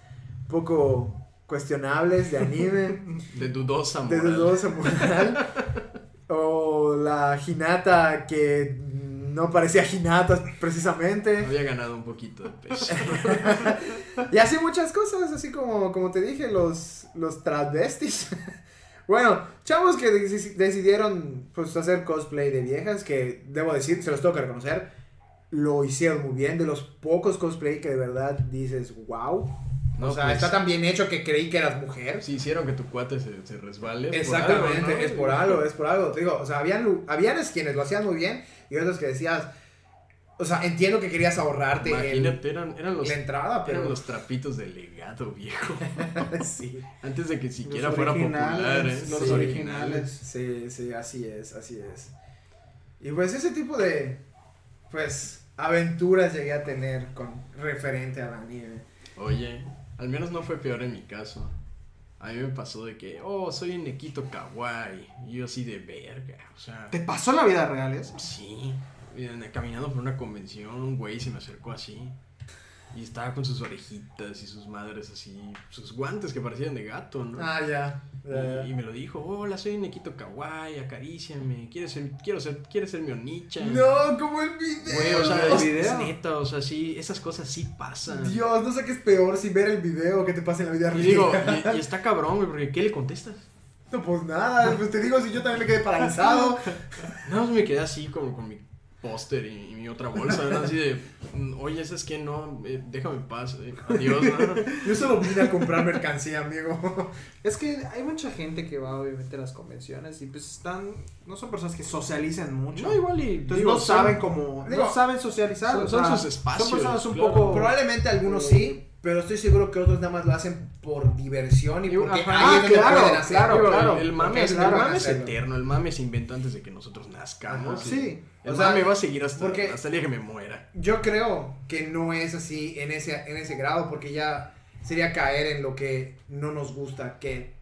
poco cuestionables de anime. De dudosa de moral. dudosa moral. o la Hinata que no parecía Hinata precisamente. Había ganado un poquito de peso. Y así muchas cosas, así como, como te dije, los, los travestis. bueno, chavos que deci- decidieron pues hacer cosplay de viejas, que debo decir, se los tengo que reconocer, lo hicieron muy bien, de los pocos cosplay que de verdad dices, wow. No, o sea, pues, está tan bien hecho que creí que eras mujer. Si hicieron que tu cuate se, se resbale. por Exactamente, algo, ¿no? es por algo, es por algo. Te digo, o sea, habían, habían quienes lo hacían muy bien y otros que decías, o sea, entiendo que querías ahorrarte el- Imagínate, eran, eran los, la entrada, pero... eran los trapitos de legado, viejo. sí. Antes de que siquiera Los fuera popular, ¿eh? los Sí. originales. Sí, sí, así es, así es. Y pues ese tipo de, pues, aventuras llegué a tener con referente al anime. Oye, al menos no fue peor en mi caso. A mí me pasó de que, oh, soy un Nekito Kawaii. Y yo así de verga. O sea, ¿Te pasó en la vida real eso? sí. Caminando por una convención, un güey se me acercó así. Y estaba con sus orejitas y sus madres así, sus guantes que parecían de gato, ¿no? Ah, ya. ya, Y, me lo dijo, hola, soy Nekito Kawaii, acaríciame, ¿quieres ser, quiero ser, ¿quieres ser mi onichan? No, como el video. Güey, o sea, el video. es neta, o sea, sí, esas cosas sí pasan. Dios, no sé qué es peor si ver el video que te pasa en la vida Y real. digo, y, y está cabrón, güey, porque ¿qué le contestas? No, pues nada, pues te digo, si yo también me quedé paralizado. Nada más me quedé así como con mi póster y, y mi otra bolsa. Así de, mm, oye, ¿sabes qué? No, eh, déjame en paz, eh, adiós, ¿no? Yo solo vine a comprar mercancía, amigo. Es que hay mucha gente que va obviamente a las convenciones y pues están, no son personas que socialicen mucho. No, igual y, Entonces digo, no son- saben cómo, digo, no saben socializar. son- o son sea, sus espacios, Son personas un claro. poco... Probablemente algunos sí, pero estoy seguro que otros nada más lo hacen por diversión y porque ajá, ahí es donde claro, pueden hacer. claro, claro. El, el mame, es, el claro, mame es eterno, el mame se inventó antes de que nosotros nazcamos. Ajá, sí. El O sea, mame va a seguir hasta, porque- hasta el día que me muera. Yo creo que no es así en ese, en ese grado, porque ya sería caer en lo que no nos gusta, que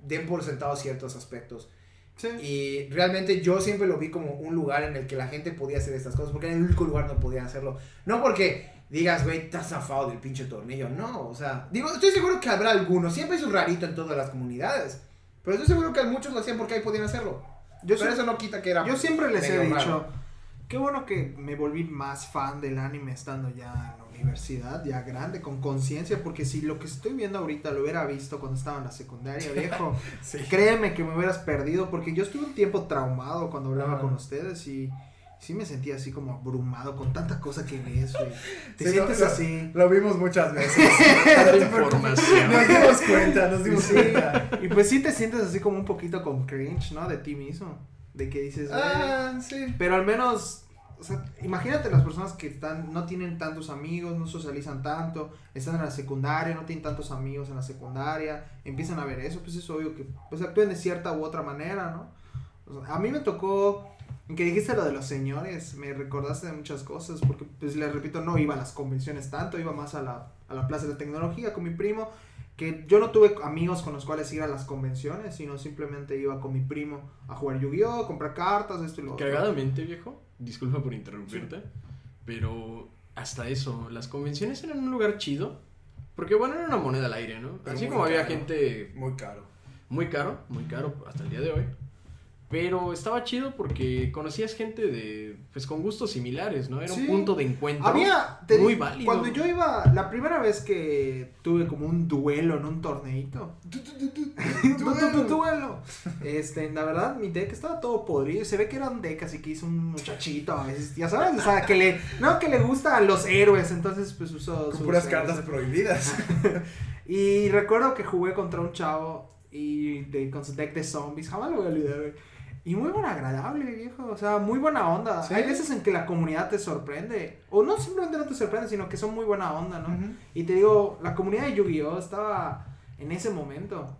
den por sentado ciertos aspectos. Sí. Y realmente yo siempre lo vi como un lugar en el que la gente podía hacer estas cosas, porque era el único lugar donde podían hacerlo. No porque digas, güey, estás zafado del pinche tornillo, no, o sea, digo, estoy seguro que habrá algunos, siempre hay un rarito en todas las comunidades, pero estoy seguro que muchos lo hacían porque ahí podían hacerlo. Yo, pero eso no quita que era... yo siempre les he dicho, raro. qué bueno que me volví más fan del anime estando ya en la universidad, ya grande, con conciencia, porque si lo que estoy viendo ahorita lo hubiera visto cuando estaba en la secundaria, viejo, Sí. créeme que me hubieras perdido, porque yo estuve un tiempo traumado cuando hablaba Ajá. con ustedes y sí me sentía así como abrumado con tanta cosa que ves, güey. Te Sí, sientes lo- así. Lo vimos muchas veces. Tanta información. Nos dimos cuenta, nos dimos Sí, cuenta. y pues sí te sientes así como un poquito con cringe, ¿no? De ti mismo. De que dices, "Güey". Ah, sí. pero al menos, o sea, imagínate las personas que están, no tienen tantos amigos, no socializan tanto, están en la secundaria, no tienen tantos amigos en la secundaria, empiezan a ver eso, pues es obvio que pues actúen de cierta u otra manera, ¿no? O sea, a mí me tocó, en que dijiste lo de los señores, me recordaste de muchas cosas, porque pues les repito, no iba a las convenciones tanto, iba más a la, a la plaza de tecnología con mi primo, que yo no tuve amigos con los cuales ir a las convenciones, sino simplemente iba con mi primo a jugar Yu-Gi-Oh, comprar cartas, esto y lo otro. Cagadamente, viejo, disculpa por interrumpirte, pero hasta eso, las convenciones eran un lugar chido, porque bueno, era una moneda al aire, ¿no? Pero Así como había caro. gente Muy caro. muy caro, muy caro hasta el día de hoy, pero estaba chido porque conocías gente de, pues con gustos similares, ¿no? Era Sí. un punto de encuentro Había, te muy digo, válido. Cuando yo iba, la primera vez que tuve como un duelo en un torneito. Duelo. duelo. Este, la verdad, mi deck estaba todo podrido. Se ve que era un deck así que hizo un muchachito a veces, ya sabes, o sea, que le, no, que le gustan los héroes, entonces pues usó Con puras héroes. cartas prohibidas. Y recuerdo que jugué contra un chavo y de, con su deck de zombies, jamás lo voy a olvidar, güey. Y muy buena agradable, viejo. O sea, muy buena onda. Sí. Hay veces en que la comunidad te sorprende. O no simplemente no te sorprende, sino que son muy buena onda, ¿no? Ujú. Y te digo, la comunidad de Yu-Gi-Oh! estaba en ese momento.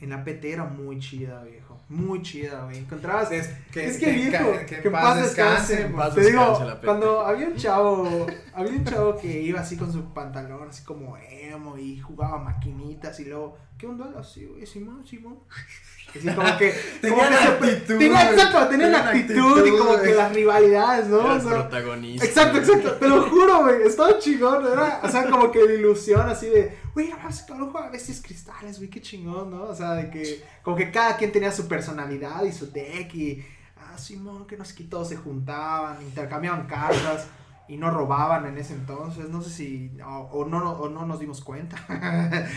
En la PT era muy chida, viejo. Muy chida, güey. Encontrabas. Es que, es que viejo, que- que en paz descanse. en paz Te descanse digo, cuando había un chavo, había un chavo que iba así con su pantalón, así como emo, y jugaba maquinitas, y luego, ¿qué onda? Así, güey, Simón, Simón. Así como que. Tenía actitud, Tenía, exacto, tenía Tenía la actitud, y como que las rivalidades, ¿no? Era O sea, protagonista. Exacto, exacto, te lo juro, güey, estaba chingón, era, o sea, como que la ilusión así de, güey, no mames, cabrón juega bestias cristales, güey, qué chingón, ¿no? O sea, de que, como que cada quien tenía su personalidad y su deck y, ah, Simón, que no sé qué, todos se juntaban, intercambiaban cartas y no robaban en ese entonces, no sé si, o, o no, o no nos dimos cuenta,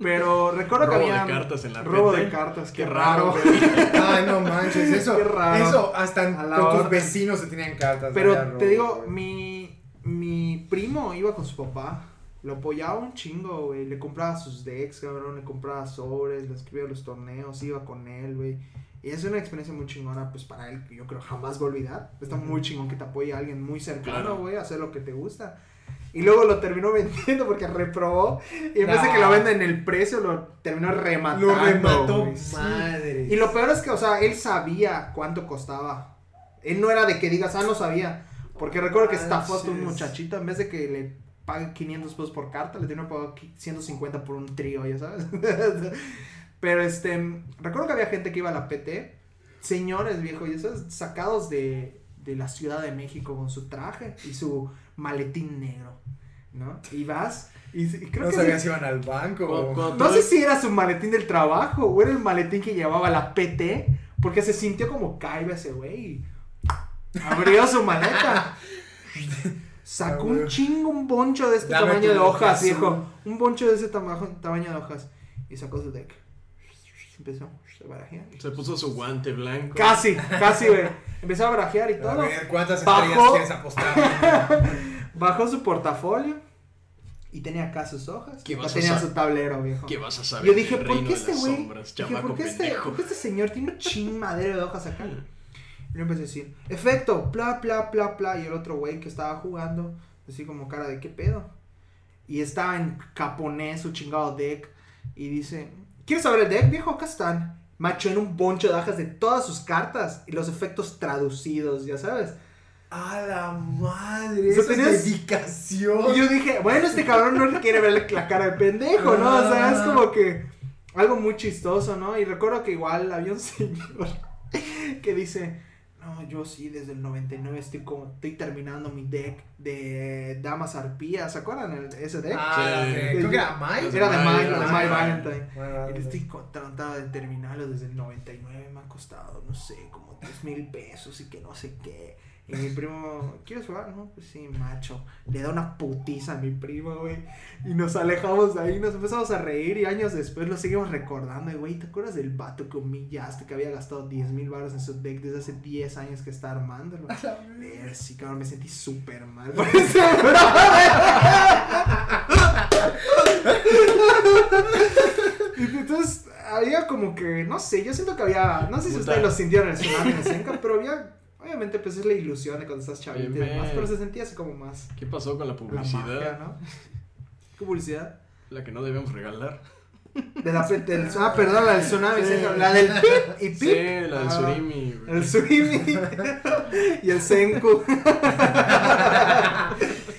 pero recuerdo Robo que de había... cartas en la Robo de cartas, qué, Qué raro, raro. Ay, no manches, eso, Qué raro. eso hasta con tus vecinos se tenían cartas. Pero te robo, digo, güey. mi, mi primo iba con su papá. Lo apoyaba un chingo, güey. Le compraba sus decks, cabrón. Le compraba sobres, le escribía los torneos, iba con él, güey. Y es una experiencia muy chingona, pues para él, que yo creo jamás va a olvidar. Está muy chingón que te apoye alguien muy cercano, Claro. güey, a hacer lo que te gusta. Y luego lo terminó vendiendo porque reprobó. Y en vez de que lo venda en el precio, lo terminó rematando. Lo remató. Sí. madre. Y lo peor es que, o sea, él sabía cuánto costaba. Él no era de que digas, ah, no sabía. Porque recuerdo que estafó a un muchachito. En vez de que le pague 500 pesos por carta, le tenía que pagar 150 por un trío, ya sabes. Pero este, recuerdo que había gente que iba a la PT. Señores, viejo, ya sabes, sacados de, de la Ciudad de México con su traje y su maletín negro. ¿No? Y vas. Y, y creo no que sabía si iban al banco. Cuando- o- cuando no sé si era su maletín del trabajo o era el maletín que llevaba la PT, porque se sintió como caiba ese güey. y Abrió su maleta. Sacó Ah, un güey. chingo, un boncho de este Dame tamaño de hojas, viejo. Un boncho de ese tamaño, tamaño de hojas. Y sacó su deck. Empezó a barajear. Se puso su guante blanco. Casi, casi, güey. Empezó a barajear y A todo. ver, ¿cuántas Bajó. estrellas quieres apostar? Bajó su portafolio. Y tenía acá sus hojas. ¿Qué vas a tenía sa- su tablero, viejo. ¿Qué vas a saber? Yo dije, del ¿por qué este güey? ¿por qué este, pendejo? por qué este señor tiene un chin madero de hojas acá? Y yo empecé a decir, efecto, bla, bla, bla, bla. Y el otro güey que estaba jugando, así como cara de, ¿qué pedo? Y estaba en japonés su chingado deck. Y dice, ¿quieres saber el deck, viejo? Acá están. Macho en un boncho de hojas de todas sus cartas y los efectos traducidos, ya sabes. A la madre, eso es dedicación. Y yo dije, bueno, este cabrón no quiere ver la cara de pendejo, ¿no? O sea, es como que algo muy chistoso, ¿no? Y recuerdo que igual había un señor que dice, no, yo sí, desde el 99 estoy como, estoy terminando mi deck de Damas Arpías, ¿se acuerdan el, ese deck? Ah, Sí. sí. creo que era Mike. Era de Mike, de de Mike. Valentine. Bueno, Y estoy tratando de terminarlo desde el 99, me ha costado, no sé, como 3 mil pesos y que no sé qué. Y mi primo, ¿quieres jugar? No, pues sí, macho. Le da una putiza a mi primo, güey. Y nos alejamos de ahí, nos empezamos a reír y años después lo seguimos recordando. Y, güey, ¿te acuerdas del vato que humillaste, que había gastado 10 mil baros en su deck desde hace 10 años que está armándolo? Ver, sí, cabrón, me sentí súper mal. por ese Entonces, había como que, no sé, yo siento que había, no sé si ustedes lo sintieron en el tsunami en Senka, pero había, obviamente, pues es la ilusión de cuando estás chavito y demás, pero se sentía así como más ¿Qué pasó con la la publicidad? magia, ¿no? ¿Qué publicidad? La que no debemos regalar. De la, del, ah, perdón, la del tsunami la del pip y pip. Sí, la del Ah, surimi. güey. El Surimi y el Senku.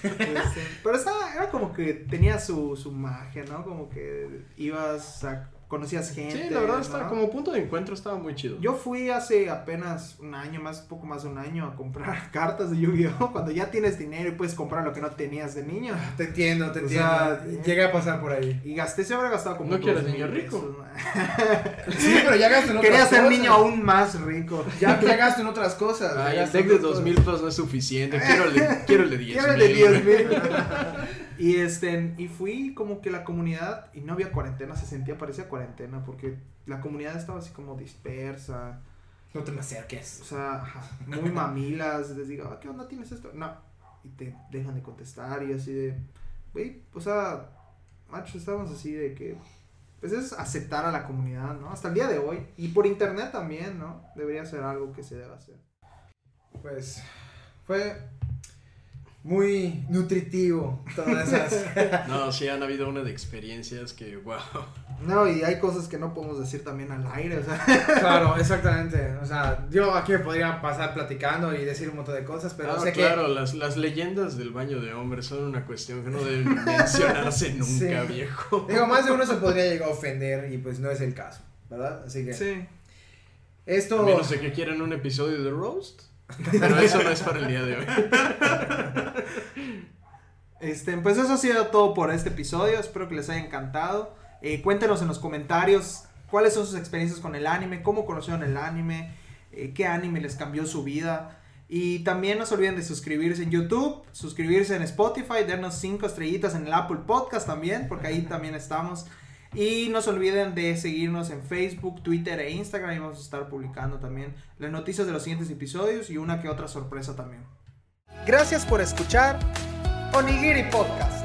Este, pero estaba, era como que tenía su, su magia, ¿no? Como que ibas a, conocías gente. Sí, la verdad, ¿no? estaba como punto de encuentro estaba muy chido. Yo fui hace apenas un año, más poco más de un año, a comprar cartas de Yu-Gi-Oh! Cuando ya tienes dinero y puedes comprar lo que no tenías de niño. Te entiendo, te O entiendo. sea, Llega a pasar por ahí. Y gasté, se habrá gastado como ¿No quieres dos niño mil rico? Sí, pero ya gasto en otras Quería ser niño aún más rico. Ya, ya gasto en otras cosas. ya Ay, el deck de otras 2 cosas. mil pesos no es suficiente. Quiero el de, de 10 Quiero el de 10 mil. Y este, y fui como que la comunidad, y no había cuarentena, se sentía, parecía cuarentena, porque la comunidad estaba así como dispersa, No te me acerques. o sea, muy mamilas, les digo, "Ah, ¿qué onda tienes esto? No, y te dejan de contestar y así de, güey, o sea, macho, estábamos así de que, pues es aceptar a la comunidad, ¿no? Hasta el día de hoy. Y por internet también, ¿no? Debería ser algo que se deba hacer. Pues fue muy nutritivo todas esas. No, sí han habido una de experiencias que, wow. No, y hay cosas que no podemos decir también al aire, o sea. claro, exactamente. O sea, yo aquí me podría pasar platicando y decir un montón de cosas, pero Ah, sé claro, las, las leyendas del baño de hombres son una cuestión que no deben mencionarse nunca, Sí. viejo. Digo, más de uno se podría llegar a ofender y pues no es el caso, ¿verdad? Así que. Sí. Esto. A menos de que quieran un episodio de Roast. Pero eso no es para el día de hoy. Este, pues eso ha sido todo por este episodio. Espero que les haya encantado. Eh, cuéntenos en los comentarios cuáles son sus experiencias con el anime, cómo conocieron el anime, eh, qué anime les cambió su vida. Y también no se olviden de suscribirse en YouTube, suscribirse en Spotify, darnos 5 estrellitas en el Apple Podcast también, porque ahí también estamos. Y no se olviden de seguirnos en Facebook, Twitter e Instagram. Y vamos a estar publicando también las noticias de los siguientes episodios y una que otra sorpresa también. Gracias por escuchar Onigiri Podcast.